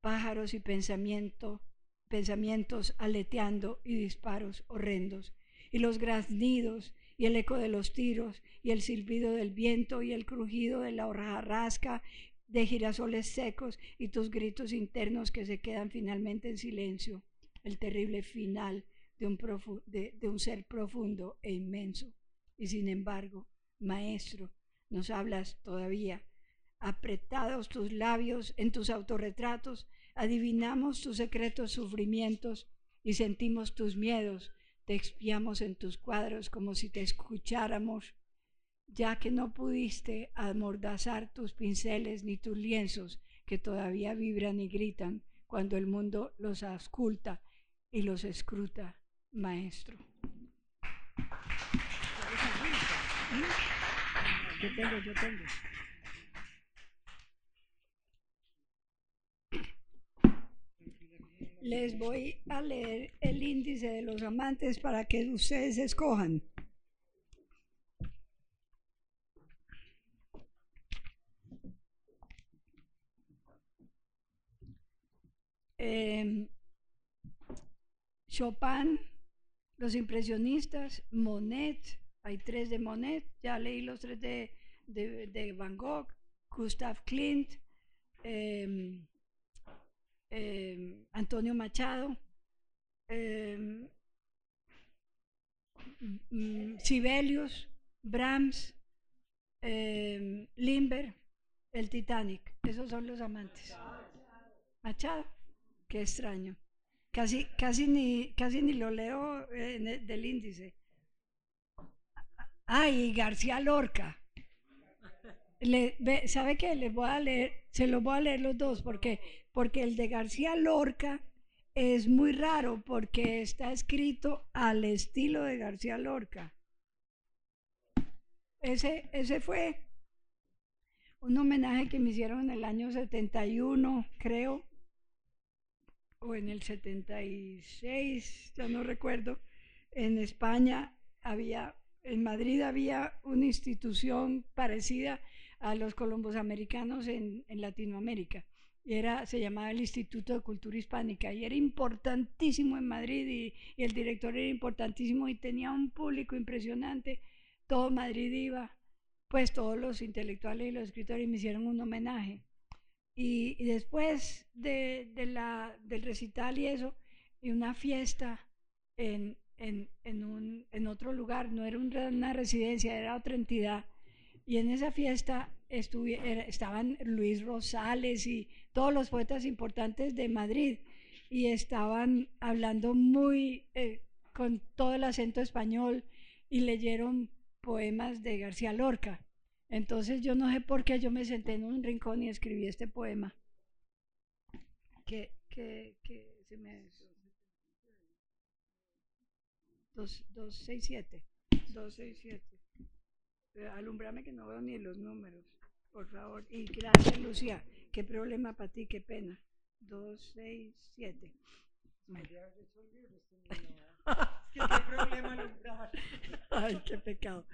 Pájaros y pensamiento, pensamientos aleteando y disparos horrendos, y los graznidos y el eco de los tiros, y el silbido del viento, y el crujido de la hojarasca, de girasoles secos y tus gritos internos que se quedan finalmente en silencio, el terrible final de un, de, un ser profundo e inmenso. Y sin embargo, maestro, nos hablas todavía. Apretados tus labios en tus autorretratos, adivinamos tus secretos sufrimientos y sentimos tus miedos, te expiamos en tus cuadros como si te escucháramos, ya que no pudiste amordazar tus pinceles ni tus lienzos que todavía vibran y gritan cuando el mundo los ausculta y los escruta, maestro. Yo tengo, yo tengo. Les voy a leer el índice de los amantes para que ustedes escojan. Em, Chopin, los impresionistas, Monet, hay tres de Monet, ya leí los tres de, Van Gogh, Gustav Klimt, em, em, Antonio Machado, mm, Sibelius, Brahms, Limber, el Titanic. Esos son los amantes. Machado. Qué extraño. Casi, casi, ni, casi ni lo leo del índice. Ay, García Lorca. ¿Sabe qué? Les voy a leer, se los voy a leer los dos, porque, porque el de García Lorca es muy raro porque está escrito al estilo de García Lorca. Ese, ese fue un homenaje que me hicieron en el año 71, creo, o en el 76, ya no recuerdo, en España había, en Madrid había una institución parecida a los colombos americanos en, Latinoamérica. Y era, se llamaba el Instituto de Cultura Hispánica y era importantísimo en Madrid y, y el director era importantísimo y tenía un público impresionante. Todo Madrid iba, pues todos los intelectuales y los escritores me hicieron un homenaje. Y, después de, la, del recital y eso, y una fiesta en, en, en, un, en otro lugar, no era una residencia, era otra entidad. Y en esa fiesta estaban Luis Rosales y todos los poetas importantes de Madrid y estaban hablando muy eh, con todo el acento español y leyeron poemas de García Lorca. Entonces yo no sé por qué yo me senté en un rincón y escribí este poema. Que, que, que se me... 267. 267. Alumbrame que no veo ni los números, por favor. Y gracias, Lucía. Qué problema para ti, qué pena. 267. ¿Qué problema alumbrar? Ay, qué pecado.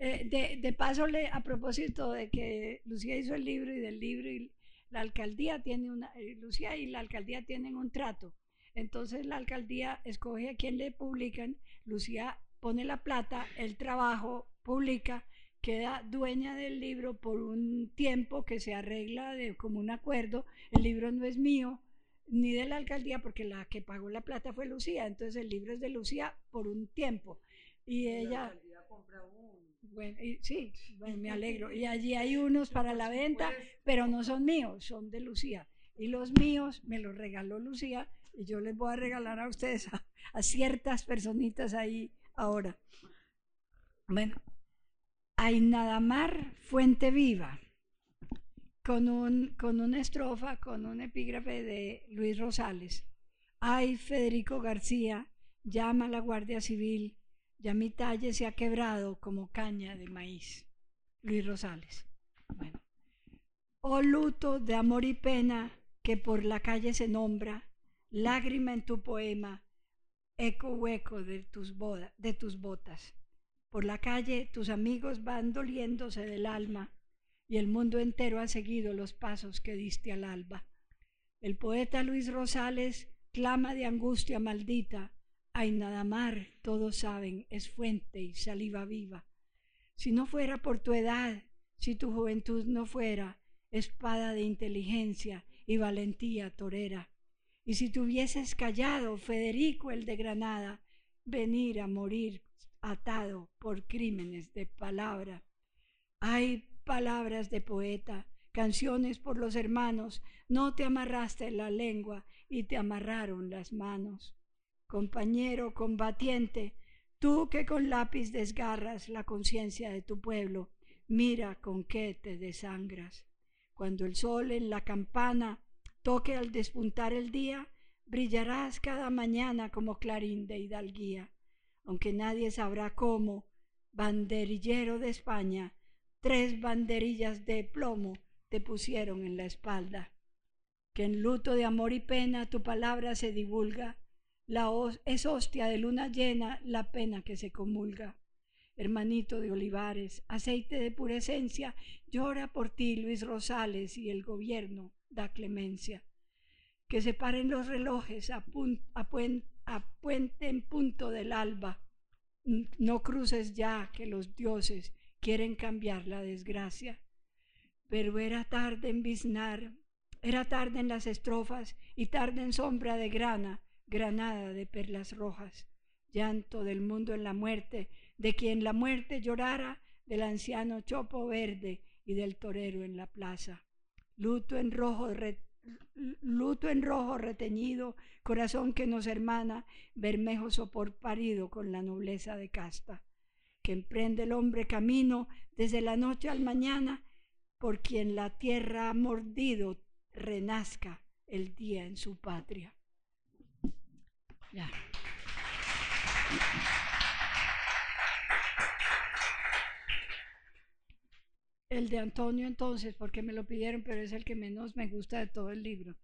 Eh, de, paso, le, a propósito de que Lucía hizo el libro y del libro y la alcaldía tiene una, eh, Lucía y la alcaldía tienen un trato. Entonces la alcaldía escoge a quién le publican, Lucía pone la plata, el trabajo publica, queda dueña del libro por un tiempo que se arregla de como un acuerdo. El libro no es mío ni de la alcaldía porque la que pagó la plata fue Lucía, entonces el libro es de Lucía por un tiempo. Y ella bueno, sí, me alegro. Y allí hay unos para la venta, pero no son míos, son de Lucía. Y los míos me los regaló Lucía y yo les voy a regalar a ustedes, a, ciertas personitas ahí ahora. Bueno, hay nada mar, fuente viva, con, un, con una estrofa, con un epígrafe de Luis Rosales. Ay, Federico García, llama a la Guardia Civil ya mi talle se ha quebrado como caña de maíz. Luis Rosales. Bueno. Oh luto de amor y pena que por la calle se nombra, lágrima en tu poema, eco hueco de tus, de tus botas. Por la calle tus amigos van doliéndose del alma y el mundo entero ha seguido los pasos que diste al alba. El poeta Luis Rosales clama de angustia maldita Ay, nada mar, todos saben, es fuente y saliva viva. Si no fuera por tu edad, si tu juventud no fuera espada de inteligencia y valentía torera, y si te hubieses callado, Federico el de Granada, venir a morir atado por crímenes de palabra. Hay palabras de poeta, canciones por los hermanos, no te amarraste la lengua y te amarraron las manos. Compañero combatiente, tú que con lápiz desgarras la conciencia de tu pueblo, mira con qué te desangras. Cuando el sol en la campana toque al despuntar el día, brillarás cada mañana como clarín de hidalguía, aunque nadie sabrá cómo, banderillero de España, tres banderillas de plomo te pusieron en la espalda. Que en luto de amor y pena tu palabra se divulga, la es hostia de luna llena la pena que se comulga. Hermanito de Olivares, aceite de pura esencia, llora por ti Luis Rosales y el gobierno da clemencia. Que se paren los relojes a, a puente en punto del alba. No cruces ya que los dioses quieren cambiar la desgracia. Pero era tarde en biznar, era tarde en las estrofas y tarde en sombra de grana, granada de perlas rojas. Llanto del mundo en la muerte, de quien la muerte llorara, del anciano chopo verde y del torero en la plaza. Luto en rojo, luto en rojo reteñido, corazón que nos hermana, bermejo sopor parido con la nobleza de casta que emprende el hombre camino desde la noche al mañana, por quien la tierra ha mordido, renazca el día en su patria. El de Antonio entonces, porque me lo pidieron, pero es el que menos me gusta de todo el libro.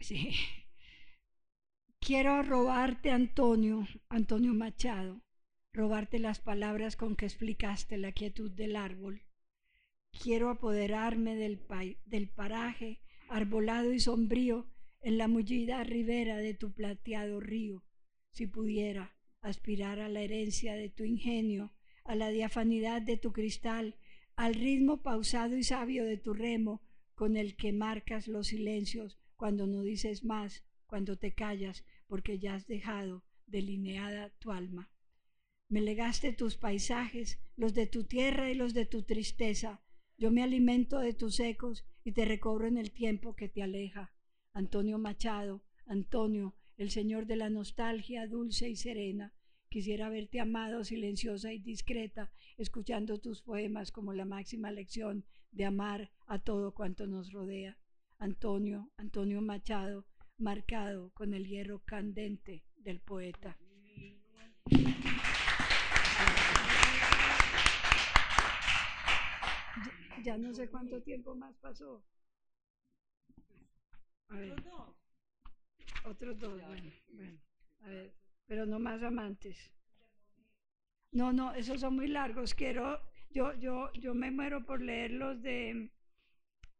Sí. Quiero robarte, Antonio, Antonio Machado, robarte las palabras con que explicaste la quietud del árbol. Quiero apoderarme del, del paraje arbolado y sombrío en la mullida ribera de tu plateado río, si pudiera aspirar a la herencia de tu ingenio, a la diafanidad de tu cristal, al ritmo pausado y sabio de tu remo, con el que marcas los silencios cuando no dices más, cuando te callas, porque ya has dejado delineada tu alma. Me legaste tus paisajes, los de tu tierra y los de tu tristeza. Yo me alimento de tus ecos y te recobro en el tiempo que te aleja. Antonio Machado, Antonio, el señor de la nostalgia dulce y serena. Quisiera verte amado, silenciosa y discreta, escuchando tus poemas como la máxima lección de amar a todo cuanto nos rodea. Antonio, Antonio Machado, marcado con el hierro candente del poeta. Ya, no sé cuánto tiempo más pasó. A ver. Otros dos, bueno, bueno, a ver, pero no más amantes. No, no, esos son muy largos. Quiero, yo, yo, yo me muero por leer los de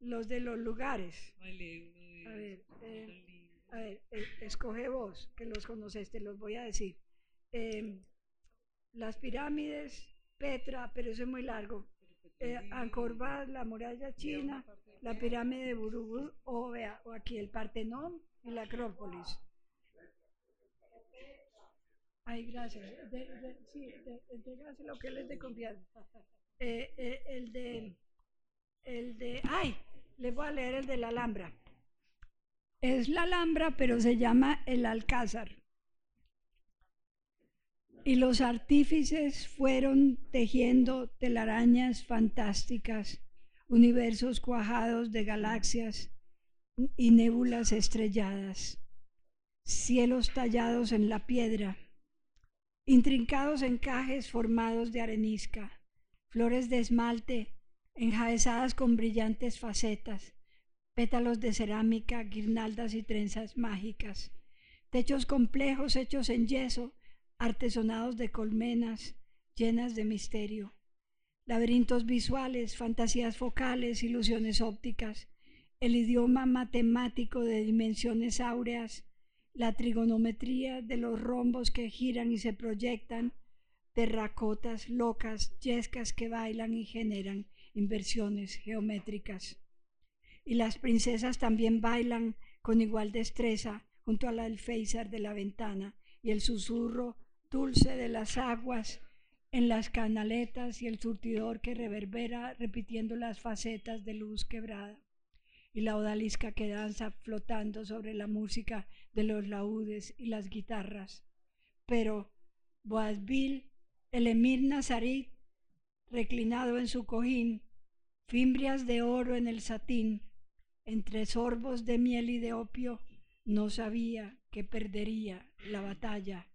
los de los lugares. A ver, eh, a ver, eh, escoge vos, que los conoces, te los voy a decir. Em, las pirámides, Petra, pero eso es muy largo. Eh, Angkor Wat, la muralla china, la pirámide de Borobudur, o, vea, o aquí el Partenón y la Acrópolis. Ay, gracias. sí, de, lo que les de confianza. Eh, eh, el de, el de, ay, les voy a leer el de la Alhambra. Es la Alhambra, pero se llama el Alcázar. Y los artífices fueron tejiendo telarañas fantásticas, universos cuajados de galaxias y nébulas estrelladas, cielos tallados en la piedra, intrincados encajes formados de arenisca, flores de esmalte enjaezadas con brillantes facetas, pétalos de cerámica, guirnaldas y trenzas mágicas, techos complejos hechos en yeso, artesonados de colmenas llenas de misterio, laberintos visuales, fantasías focales, ilusiones ópticas, el idioma matemático de dimensiones áureas, la trigonometría de los rombos que giran y se proyectan, terracotas locas, yescas que bailan y generan inversiones geométricas. Y las princesas también bailan con igual destreza junto al alféizar de la ventana y el susurro dulce de las aguas en las canaletas y el surtidor que reverbera repitiendo las facetas de luz quebrada y la odalisca que danza flotando sobre la música de los laúdes y las guitarras. Pero Boazbil, el emir nazarí, reclinado en su cojín, fimbrias de oro en el satín, entre sorbos de miel y de opio, no sabía que perdería la batalla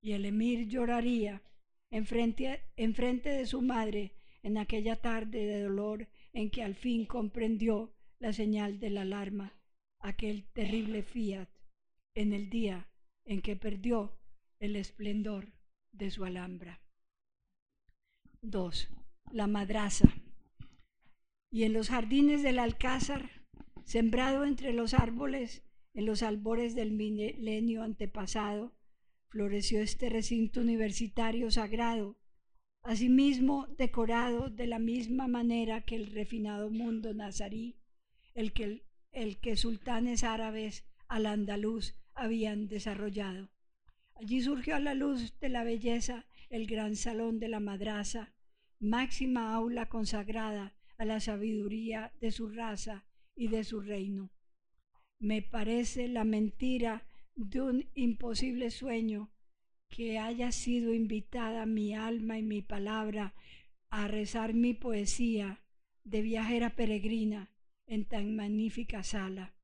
y el emir lloraría enfrente, frente de su madre en aquella tarde de dolor en que al fin comprendió la señal de la alarma, aquel terrible fiat, en el día en que perdió el esplendor de su alhambra. 2. La madraza. Y en los jardines del alcázar, sembrado entre los árboles, en los albores del milenio antepasado, floreció este recinto universitario sagrado, asimismo decorado de la misma manera que el refinado mundo nazarí, el que, el que sultanes árabes al andaluz habían desarrollado. Allí surgió a la luz de la belleza el gran salón de la madraza, máxima aula consagrada a la sabiduría de su raza y de su reino. Me parece la mentira de un imposible sueño que haya sido invitada mi alma y mi palabra a rezar mi poesía de viajera peregrina en tan magnífica sala.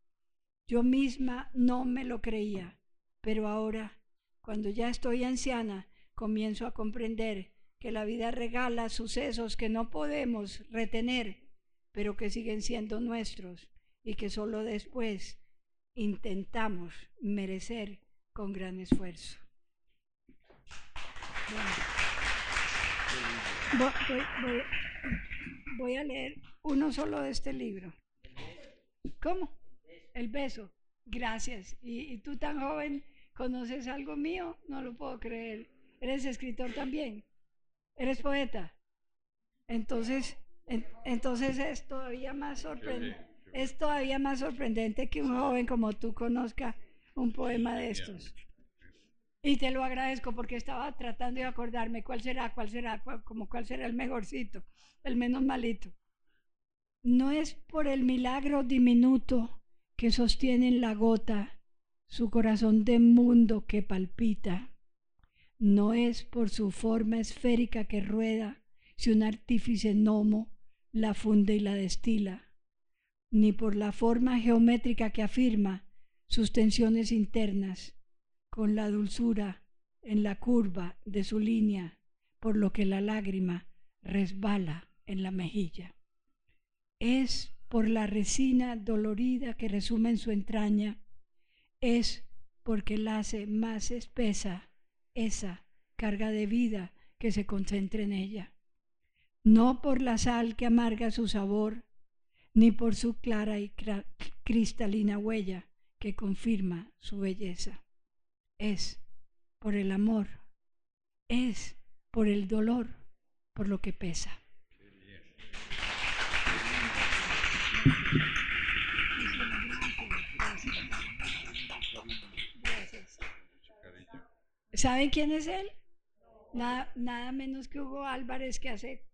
Yo misma no me lo creía, pero ahora, cuando ya estoy anciana, comienzo a comprender que la vida regala sucesos que no podemos retener, pero que siguen siendo nuestros y que solo después intentamos merecer con gran esfuerzo. Voy, a leer uno solo de este libro. ¿Cómo? El beso. Gracias. ¿Y, tú tan joven conoces algo mío? No lo puedo creer. ¿Eres escritor también? ¿Eres poeta? Entonces, entonces es todavía más sorprendente es todavía más sorprendente que un joven como tú conozca un poema de estos. Y te lo agradezco porque estaba tratando de acordarme cuál será, cuál será, como cuál será el mejorcito, el menos malito. No es por el milagro diminuto que sostiene en la gota su corazón de mundo que palpita. No es por su forma esférica que rueda si un artífice gnomo la funde y la destila ni por la forma geométrica que afirma sus tensiones internas, con la dulzura en la curva de su línea, por lo que la lágrima resbala en la mejilla. Es por la resina dolorida que resume en su entraña, es porque la hace más espesa esa carga de vida que se concentra en ella. No por la sal que amarga su sabor, ni por su clara y cristalina huella que confirma su belleza. Es por el amor, es por el dolor, por lo que pesa. ¿Saben quién es él? Nada, menos que Hugo Álvarez, que hace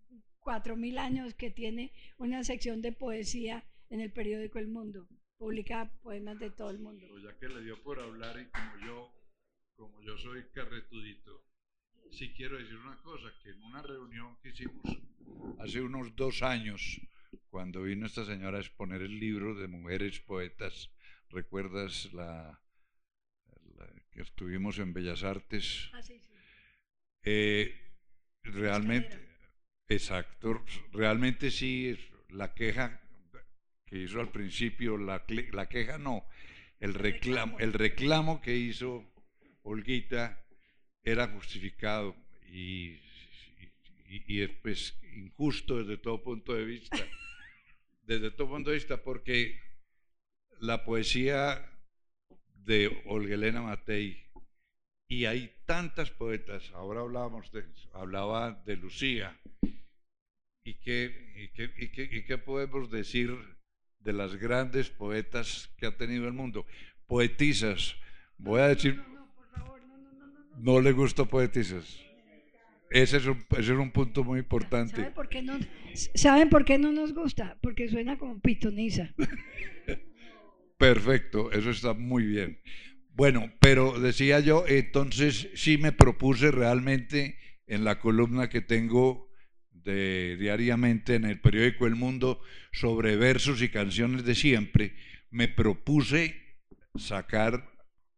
cuatro mil años que tiene una sección de poesía en el periódico El Mundo. Publica poemas de todo el mundo. Pues ya que le dio por hablar y como yo, como yo soy carretudito, sí quiero decir una cosa, que en una reunión que hicimos hace unos dos años, cuando vino esta señora a exponer el libro de mujeres poetas, ¿recuerdas la, que estuvimos en Bellas Artes? Ah, sí, sí. Eh, realmente, Exacto, realmente sí, la queja que hizo al principio, la, la queja no, el reclamo, el reclamo que hizo Olguita era justificado y, y, es pues, injusto desde todo punto de vista, desde todo punto de vista, porque la poesía de Olga Elena Matei, y hay tantas poetas, ahora hablábamos de, hablaba de Lucía, ¿Y qué, y, qué, podemos decir de las grandes poetas que ha tenido el mundo? Poetisas. Voy a decir... No, no, por favor, no, no, no le gusta poetizar. Ese es, un, ese es un punto muy importante. ¿Saben por, qué no, ¿Saben por qué no nos gusta? Porque suena como pitoniza. Perfecto, eso está muy bien. Bueno, pero decía yo, entonces sí me propuse realmente en la columna que tengo de, diariamente en el periódico El Mundo sobre versos y canciones de siempre, me propuse sacar,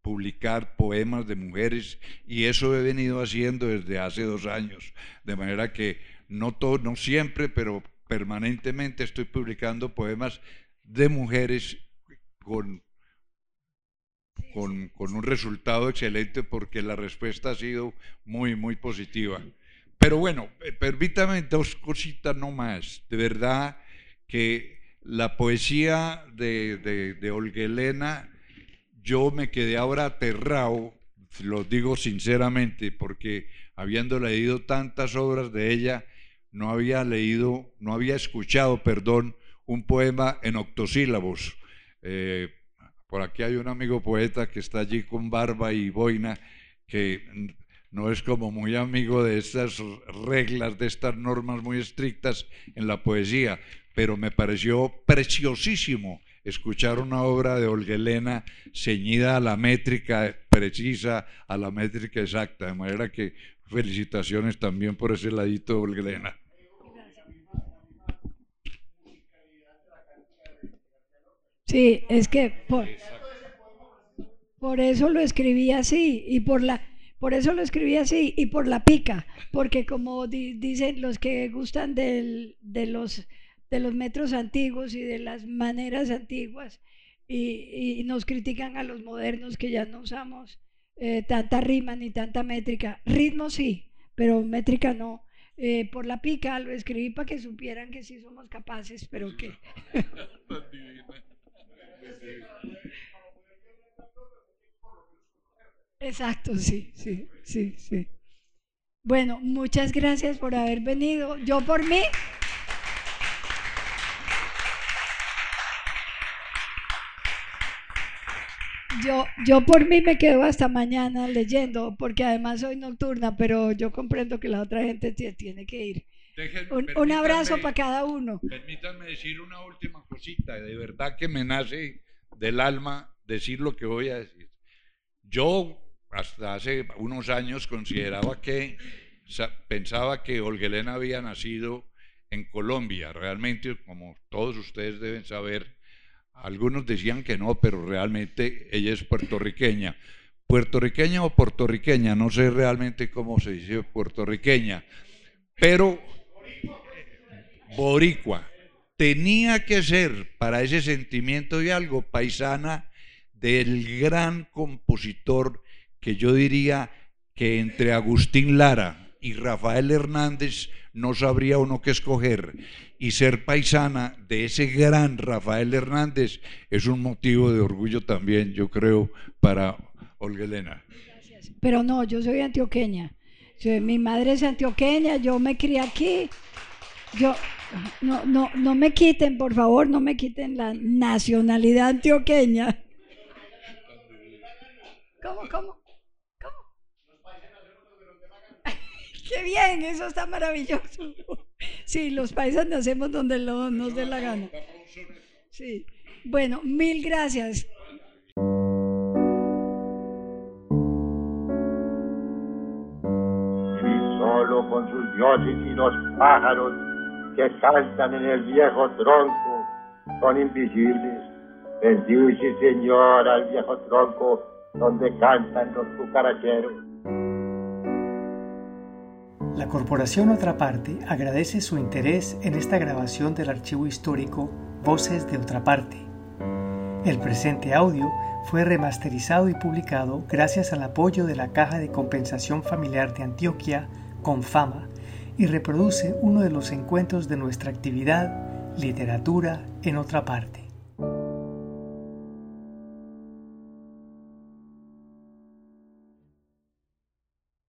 publicar poemas de mujeres y eso he venido haciendo desde hace dos años, de manera que no, todo, no siempre, pero permanentemente estoy publicando poemas de mujeres con con, con, un resultado excelente porque la respuesta ha sido muy, muy positiva. Pero bueno, eh, permítame dos cositas no más. De verdad que la poesía de, de, de Olga Elena, yo me quedé ahora aterrado, lo digo sinceramente, porque habiendo leído tantas obras de ella, no había leído, no había escuchado, perdón, un poema en octosílabos. Eh, por aquí hay un amigo poeta que está allí con barba y boina, que no es como muy amigo de estas reglas, de estas normas muy estrictas en la poesía, pero me pareció preciosísimo escuchar una obra de Olga Elena ceñida a la métrica precisa, a la métrica exacta, de manera que felicitaciones también por ese ladito, Olga Elena. Sí, es que por, por eso lo escribí así y por la por eso lo escribí así y por la pica, porque como dicen los que gustan de, los, de los metros antiguos y de las maneras antiguas y, nos critican a los modernos que ya no usamos eh, tanta rima ni tanta métrica. Ritmo sí, pero métrica no. Eh, por la pica lo escribí para que supieran que sí somos capaces, pero que... Exacto, sí, sí, sí, sí. Bueno, muchas gracias por haber venido. Yo por mí. Yo, yo por mí me quedo hasta mañana leyendo, porque además soy nocturna, pero yo comprendo que la otra gente tiene que ir. un, abrazo para cada uno. Permítanme decir una última cosita, de verdad que me nace del alma decir lo que voy a decir. Yo hasta hace unos años consideraba que, pensaba que Olguelena había nacido en Colombia. Realmente, como todos ustedes deben saber, algunos decían que no, pero realmente ella es puertorriqueña. Puertorriqueña o puertorriqueña, no sé realmente cómo se dice puertorriqueña, pero boricua. Tenía que ser para ese sentimiento de algo paisana del gran compositor que yo diría que entre Agustín Lara y Rafael Hernández no sabría uno qué escoger. Y ser paisana de ese gran Rafael Hernández es un motivo de orgullo también, yo creo, para Olga Elena. Pero no, yo soy antioqueña. Mi madre es antioqueña, yo me crié aquí. Yo, no, no, no me quiten, por favor, no me quiten la nacionalidad antioqueña. ¿Cómo, cómo? Qué bien, eso está maravilloso. Sí, los países nacemos donde lo, nos dé la gana. Sí. Bueno, mil gracias. Solo con sus dioses y los pájaros que cantan en el viejo tronco son invisibles. Bendice, Señor, al viejo tronco donde cantan los cucaracheros. La Corporación Otra Parte agradece su interés en esta grabación del archivo histórico Voces de Otra Parte. El presente audio fue remasterizado y publicado gracias al apoyo de la Caja de Compensación Familiar de Antioquia, Confama, y reproduce uno de los encuentros de nuestra actividad Literatura en otra parte.